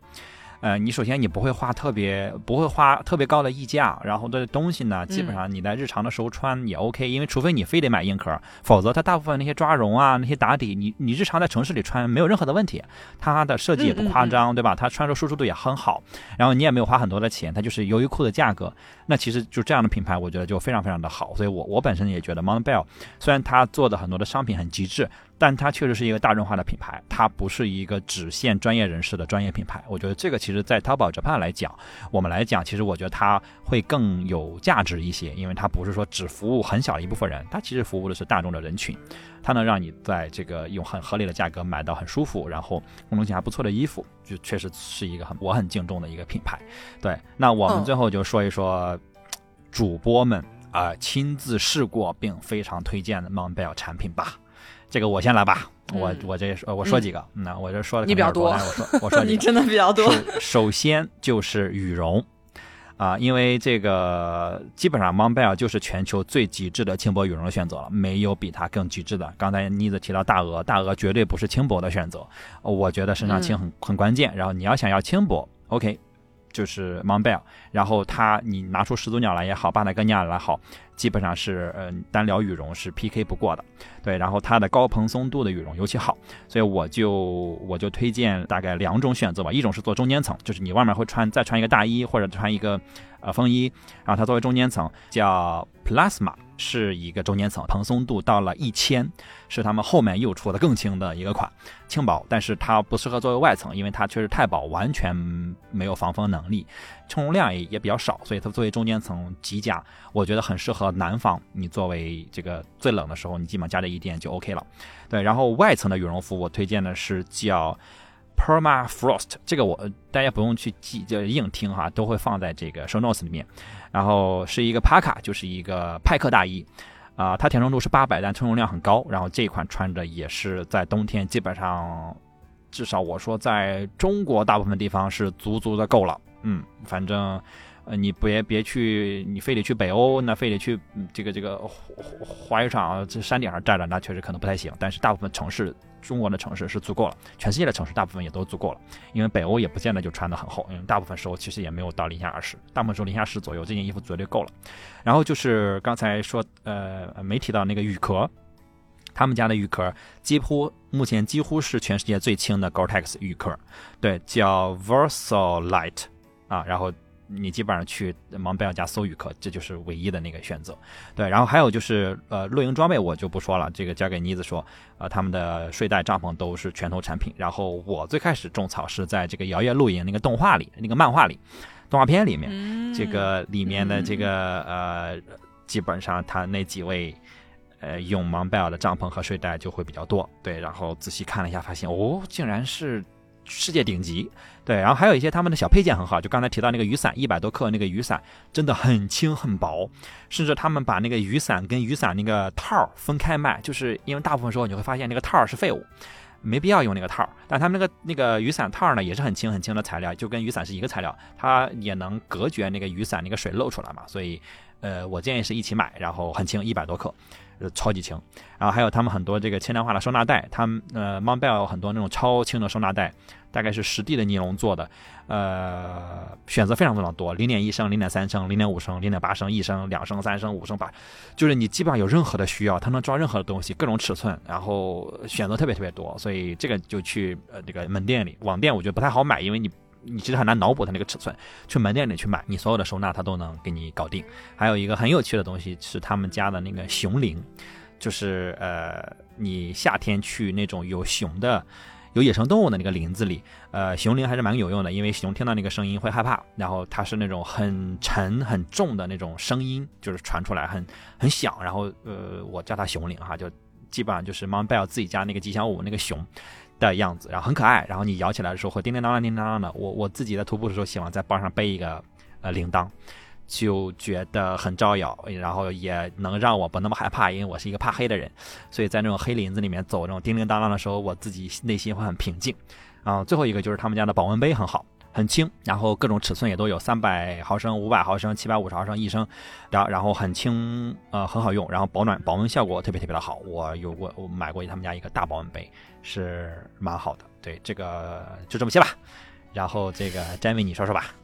Speaker 1: 呃，你首先你不会花特别不会花特别高的溢价，然后的东西呢，基本上你在日常的时候穿也 OK，、因为除非你非得买硬壳，否则它大部分那些抓绒啊、那些打底，你你日常在城市里穿没有任何的问题，它的设计也不夸张，对吧？它穿着舒适度也很好，然后你也没有花很多的钱，它就是优衣库的价格，那其实就这样的品牌，我觉得就非常非常的好，所以我我本身也觉得 Montbell 虽然它做的很多的商品很极致，但它确实是一个大众化的品牌，它不是一个只限专业人士的专业品牌。我觉得这个其实，在淘宝 Japan 来讲，我们来讲，其实我觉得它会更有价值一些，因为它不是说只服务很小一部分人，它其实服务的是大众的人群，它能让你在这个用很合理的价格买到很舒服，然后功能性还不错的衣服，就确实是一个很我很敬重的一个品牌。对，那我们
Speaker 3: 嗯
Speaker 1: 最后就说一说主播们啊、呃亲自试过并非常推荐的 Montbell 产品吧。这个我先来吧，我
Speaker 3: 嗯
Speaker 1: 我这呃我说几个，那、我这说的
Speaker 3: 你比较多
Speaker 1: 我说我说 <laughs>
Speaker 2: 你。真的比较多。
Speaker 1: 首首先就是羽绒。啊，因为这个基本上 Montbell 就是全球最极致的轻薄羽绒的选择了，没有比它更极致的。刚才妮子提到大鹅，大鹅绝对不是轻薄的选择，呃我觉得身上轻很、很关键。然后你要想要轻薄，OK，就是 m o n b e l l。然后它你拿出始祖鸟来也好，巴塔哥尼亚来好，基本上是呃单聊羽绒是 PK 不过的。对，然后它的高蓬松度的羽绒尤其好，所以我就我就推荐大概两种选择吧，一种是做中间层，就是你外面会穿再穿一个大衣或者穿一个呃风衣，然后它作为中间层叫 Plasma，是一个中间层，蓬松度到了一千，是他们后面又出的更轻的一个款，轻薄，但是它不适合作为外层，因为它确实太薄，完全没有防风能力，充绒量也也比较少，所以它作为中间层极佳，我觉得很适合南方，你作为这个最冷的时候，你基本上加这一点就 OK 了。对，然后外层的羽绒服我推荐的是叫 Permafrost，这个我大家不用去记，就硬听哈，都会放在这个 show notes 里面。然后是一个帕卡，就是一个派克大衣，啊、它填充度是八百，但充绒量很高。然后这一款穿着也是在冬天基本上，至少我说在中国大部分地方是足足的够了。嗯，反正。呃，你别别去，你非得去北欧，那非得去、这个这个滑雪场这山顶上站着，那确实可能不太行。但是大部分城市，中国的城市是足够了，全世界的城市大部分也都足够了。因为北欧也不见得就穿得很厚，因为大部分时候其实也没有到零下二十，大部分时候零下十左右，这件衣服绝对够了。然后就是刚才说，呃，没提到那个羽壳，他们家的羽壳几乎目前几乎是全世界最轻的 Gore-Tex 羽壳，对，叫 Versalite 啊，然后。你基本上去蒙贝尔家搜羽壳，这就是唯一的那个选择。对，然后还有就是呃露营装备我就不说了，这个交给妮子说。呃，他们的睡袋、帐篷都是拳头产品。然后我最开始种草是在这个摇曳露营那个动画里、那个漫画里、动画片里面，
Speaker 3: 嗯
Speaker 1: 这个里面的这个呃，基本上他那几位。呃，用芒贝尔的帐篷和睡袋就会比较多，对。然后仔细看了一下，发现哦，竟然是世界顶级。对，然后还有一些他们的小配件很好，就刚才提到那个雨伞，一百多克那个雨伞真的很轻很薄，甚至他们把那个雨伞跟雨伞那个套分开卖，就是因为大部分时候你会发现那个套是废物。没必要用那个套，但他们那个那个雨伞套呢，也是很轻很轻的材料，就跟雨伞是一个材料，它也能隔绝那个雨伞那个水漏出来嘛。所以，呃，我建议是一起买，然后很轻，一百多克，呃，超级轻。然后还有他们很多这个轻量化的收纳袋，他们呃 m o n b e l 有很多那种超轻的收纳袋。大概是实地的尼龙做的，呃，选择非常非常多，零点一升、零点三升、零点五升、零点八升、一升、两升、三升、五升、八，就是你基本上有任何的需要，它能装任何的东西，各种尺寸，然后选择特别特别多，所以这个就去呃这个门店里，网店我觉得不太好买，因为你你其实很难脑补它那个尺寸，去门店里去买，你所有的收纳它都能给你搞定。还有一个很有趣的东西是他们家的那个熊铃，就是呃你夏天去那种有熊的。有野生动物的那个林子里，呃，熊铃还是蛮有用的，因为熊听到那个声音会害怕，然后它是那种很沉很重的那种声音，就是传出来很很响，然后呃，我叫它熊铃哈，就基本上就是 Mount Bell 自己家那个吉祥物那个熊的样子，然后很可爱，然后你摇起来的时候会叮叮当当叮叮当当的。我我自己在徒步的时候喜欢在包上背一个呃铃铛。就觉得很招摇，然后也能让我不那么害怕，因为我是一个怕黑的人，所以在那种黑林子里面走，那种叮叮当当的时候，我自己内心会很平静。啊，最后一个就是他们家的保温杯很好，很轻，然后各种尺寸也都有，三百毫升、五百毫升、七百五十毫升、一升，然然后很轻，呃，很好用，然后保暖保温效果特别特别的好。我有过，我买过他们家一个大保温杯，是蛮好的。对，这个就这么些吧。然后这个 Jamie 你说说吧。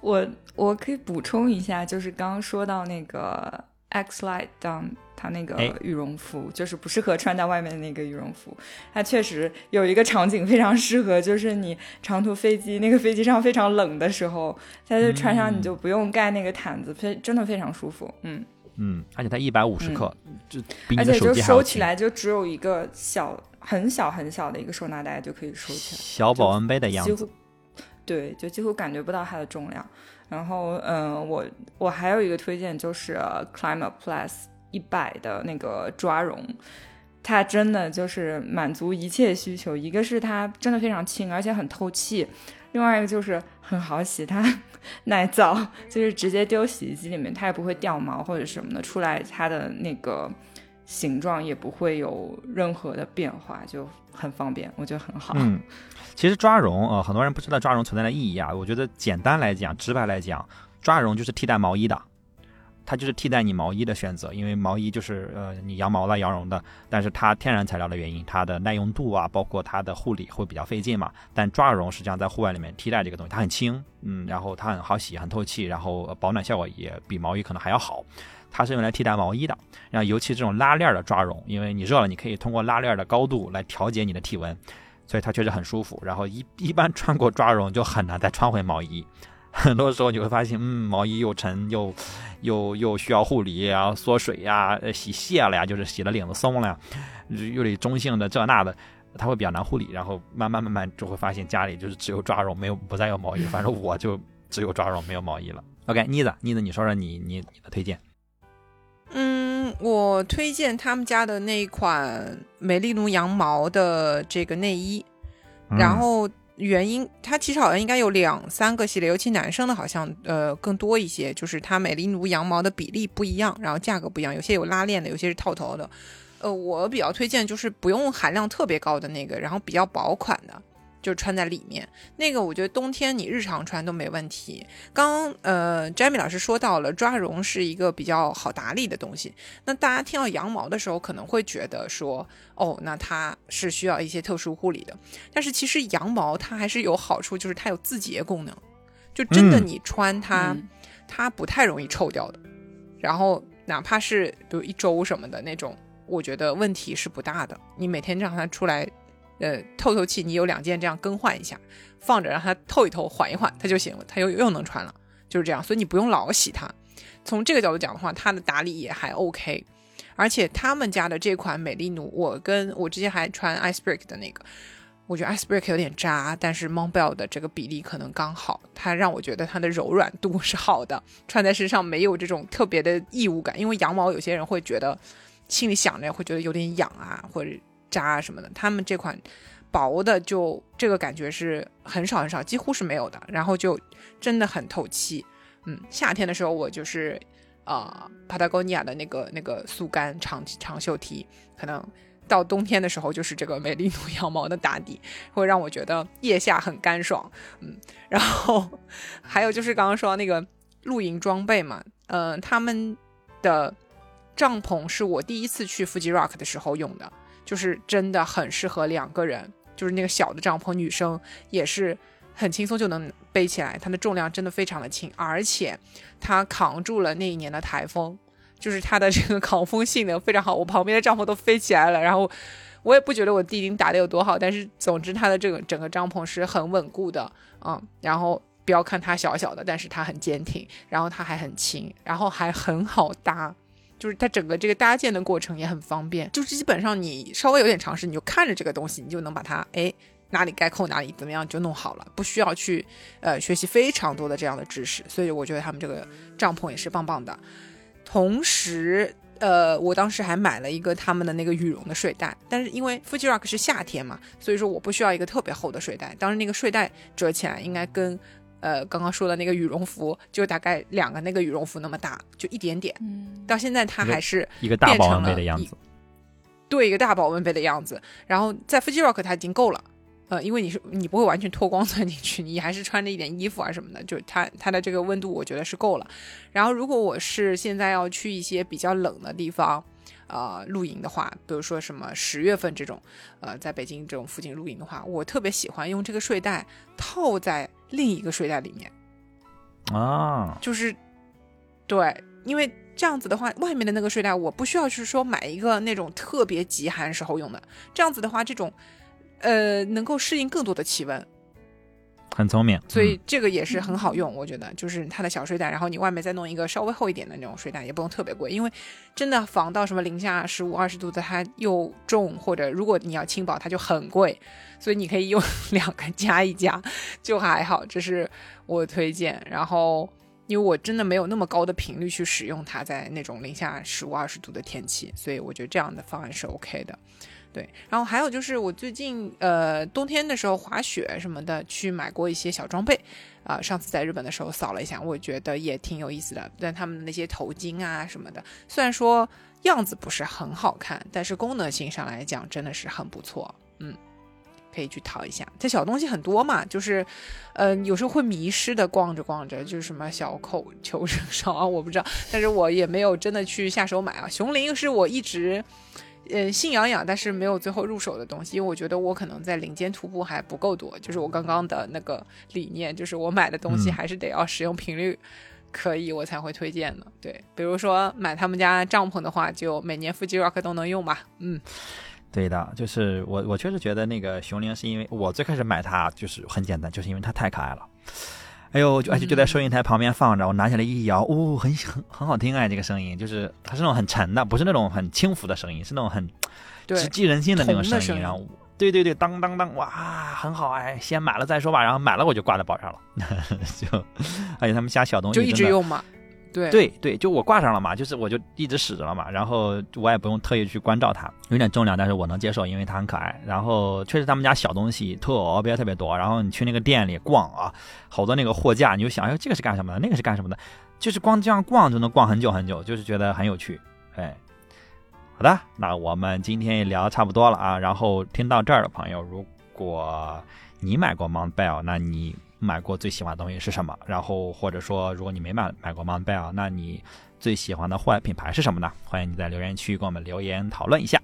Speaker 2: 我我可以补充一下，就是刚刚说到那个 X Light Down，它那个羽绒服，就是不适合穿在外面的那个羽绒服。它确实有一个场景非常适合，就是你长途飞机，那个飞机上非常冷的时候，它就穿上，你就不用盖那个毯子，非真的非常舒服。嗯
Speaker 1: 嗯，而且它一百五十克，就
Speaker 2: 而且就收起来就只有一个小很小很小的一个收纳袋就可以收起来，
Speaker 1: 小保温杯的样子。
Speaker 2: 对，就几乎感觉不到它的重量。然后，嗯，我我还有一个推荐就是 Climate Plus 一百的那个抓绒，它真的就是满足一切需求。一个是它真的非常轻，而且很透气；另外一个就是很好洗，<laughs> 它耐造，就是直接丢洗衣机里面，它也不会掉毛或者什么的，出来它的那个形状也不会有任何的变化，就很方便，我觉得很好。
Speaker 1: 嗯。其实抓绒，呃，很多人不知道抓绒存在的意义啊。我觉得简单来讲，直白来讲，抓绒就是替代毛衣的，它就是替代你毛衣的选择。因为毛衣就是呃你羊毛的、羊绒的，但是它天然材料的原因，它的耐用度啊，包括它的护理会比较费劲嘛。但抓绒实际上在户外里面替代这个东西，它很轻，嗯，然后它很好洗、很透气，然后保暖效果也比毛衣可能还要好。它是用来替代毛衣的。然后尤其这种拉链的抓绒，因为你热了，你可以通过拉链的高度来调节你的体温。所以它确实很舒服，然后一 <laughs> 一般穿过抓绒就很难再穿回毛衣，<laughs> 很多时候你会发现，嗯，毛衣又沉又又又需要护理然后缩水呀，洗卸了呀，就是洗了领子松了呀，又得中性的这那的，它会比较难护理，然后慢慢慢慢就会发现家里就是只有抓绒，没有不再有毛衣，反正我就只有抓绒没有毛衣了。OK，妮子，妮子，你说说你你你的推荐。
Speaker 3: 嗯，我推荐他们家的那一款美丽奴羊毛的这个内衣，然后原因它其实好像应该有两三个系列，尤其男生的好像呃更多一些，就是它美丽奴羊毛的比例不一样，然后价格不一样，有些有拉链的，有些是套头的。呃，我比较推荐就是不用含量特别高的那个，然后比较薄款的。就穿在里面，那个我觉得冬天你日常穿都没问题。刚呃，Jamie 老师说到了抓绒是一个比较好打理的东西，那大家听到羊毛的时候可能会觉得说，哦，那它是需要一些特殊护理的。但是其实羊毛它还是有好处，就是它有自洁功能，就真的你穿它，它不太容易臭掉的。然后哪怕是比如一周什么的那种，我觉得问题是不大的。你每天让它出来。呃，透透气，你有两件这样更换一下，放着让它透一透，缓一缓，它就行了，它又又能穿了，就是这样，所以你不用老洗它。从这个角度讲的话，它的打理也还 OK，而且他们家的这款美丽奴，我跟我之前还穿 Icebreak 的那个，我觉得 Icebreak 有点扎，但是 Montbell 的这个比例可能刚好，它让我觉得它的柔软度是好的，穿在身上没有这种特别的异物感，因为羊毛有些人会觉得心里想着会觉得有点痒啊，或者。啊什么的，他们这款薄的就这个感觉是很少很少，几乎是没有的。然后就真的很透气。嗯，夏天的时候我就是啊，Patagonia 的那个那个速干长长袖 T，可能到冬天的时候就是这个美利奴羊毛的打底，会让我觉得腋下很干爽。嗯，然后还有就是刚刚说那个露营装备嘛，嗯，他们的帐篷是我第一次去 Fuji Rock 的时候用的，就是真的很适合两个人，就是那个小的帐篷，女生也是。很轻松就能背起来，它的重量真的非常的轻，而且它扛住了那一年的台风，就是它的这个抗风性能非常好。我旁边的帐篷都飞起来了，然后我也不觉得我地钉打的有多好，但是总之它的这个整个帐篷是很稳固的，嗯，然后不要看它小小的，但是它很坚挺，然后它还很轻，然后还很好搭，就是它整个这个搭建的过程也很方便，就是基本上你稍微有点常识，你就看着这个东西，你就能把它哎。哪里该扣哪里，怎么样就弄好了，不需要去呃学习非常多的这样的知识，所以我觉得他们这个帐篷也是棒棒的。同时，呃，我当时还买了一个他们的那个羽绒的睡袋，但是因为 Fuji Rock 是夏天嘛，所以说我不需要一个特别厚的睡袋。当时那个睡袋折起来应该跟呃刚刚说的那个羽绒服就大概两个那个羽绒服那么大，就一点点。
Speaker 2: 嗯，
Speaker 3: 到现在它还是
Speaker 1: 一个大保温杯的样子，
Speaker 3: 对，一个大保温杯的样子。然后在 Fuji Rock 它已经够了。呃，因为你是你不会完全脱光钻进去，你还是穿着一点衣服啊什么的，就它它的这个温度我觉得是够了。然后如果我是现在要去一些比较冷的地方，呃，露营的话，比如说什么十月份这种，呃，在北京这种附近露营的话，我特别喜欢用这个睡袋套在另一个睡袋里面。
Speaker 1: 啊，
Speaker 3: 就是对，因为这样子的话，外面的那个睡袋我不需要去说买一个那种特别极寒时候用的，这样子的话，这种。呃，能够适应更多的气温，
Speaker 1: 很聪明，
Speaker 3: 所以这个也是很好用。我觉得就是它的小睡袋，然后你外面再弄一个稍微厚一点的那种睡袋，也不用特别贵，因为真的防到什么零下十五二十度的，它又重，或者如果你要轻薄，它就很贵。所以你可以用两个加一加，就还好。这是我推荐。然后因为我真的没有那么高的频率去使用它，在那种零下十五二十度的天气，所以我觉得这样的方案是 OK 的。对，然后还有就是我最近呃冬天的时候滑雪什么的去买过一些小装备，啊，上次在日本的时候扫了一下，我觉得也挺有意思的。但他们的那些头巾啊什么的，虽然说样子不是很好看，但是功能性上来讲真的是很不错。嗯，可以去淘一下。这小东西很多嘛，就是呃有时候会迷失的逛着逛着，就是什么小口求生勺啊，我不知道，但是我也没有真的去下手买啊。熊铃是我一直。嗯，心痒痒，但是没有最后入手的东西，因为我觉得我可能在林间徒步还不够多。就是我刚刚的那个理念，就是我买的东西还是得要使用频率可以，我才会推荐的。对，比如说买他们家帐篷的话，就每年 Fuji Rock 都能用吧。嗯，
Speaker 1: 对的，就是我我确实觉得那个熊铃是因为我最开始买它就是很简单，就是因为它太可爱了。哎呦，就而且就在收银台旁边放着，我拿起来一摇，哦，很很很好听哎，这个声音就是它是那种很沉的，不是那种很轻浮的声音，是那种很直击人心的那种声音。然后，对对对，当当当，哇，很好哎，先买了再说吧。然后买了我就挂在包上了，<laughs> 就而且他们家小东西
Speaker 3: 就一直用嘛。对
Speaker 1: 对对，就我挂上了嘛，就是我就一直使着了嘛，然后我也不用特意去关照它，有点重量，但是我能接受，因为它很可爱。然后确实他们家小东西特别特别多，然后你去那个店里逛啊，好多那个货架，你就想，哎，这个是干什么的？那个是干什么的？就是光这样逛就能逛很久很久，就是觉得很有趣。哎，好的，那我们今天也聊差不多了啊。然后听到这儿的朋友，如果你买过 Montbell，那你。买过最喜欢的东西是什么？然后或者说，如果你没买买过 Montbell，那你最喜欢的户外品牌是什么呢？欢迎你在留言区给我们留言讨论一下。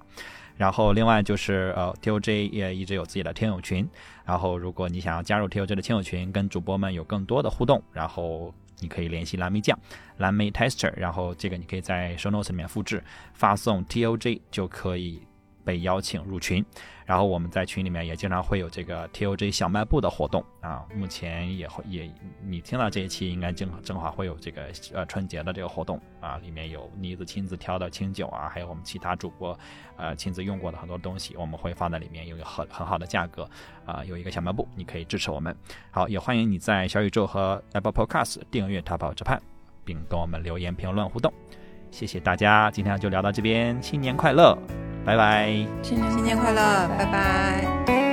Speaker 1: 然后另外就是呃，TOJ 也一直有自己的听友群。然后如果你想要加入 TOJ 的听友群，跟主播们有更多的互动，然后你可以联系蓝莓酱、蓝莓 Tester，然后这个你可以在 Show Notes 里面复制，发送 TOJ 就可以被邀请入群。然后我们在群里面也经常会有这个 TOJ 小卖部的活动啊，目前也会也你听到这一期应该正正好会有这个呃春节的这个活动啊，里面有妮子亲自挑的清酒啊，还有我们其他主播呃亲自用过的很多东西，我们会放在里面，有一个很很好的价格啊，有一个小卖部，你可以支持我们。好，也欢迎你在小宇宙和 Apple Podcast 订阅《淘宝之盼》，并跟我们留言评论互动。谢谢大家，今天就聊到这边，新年快乐！拜拜。
Speaker 3: 新年快乐拜拜。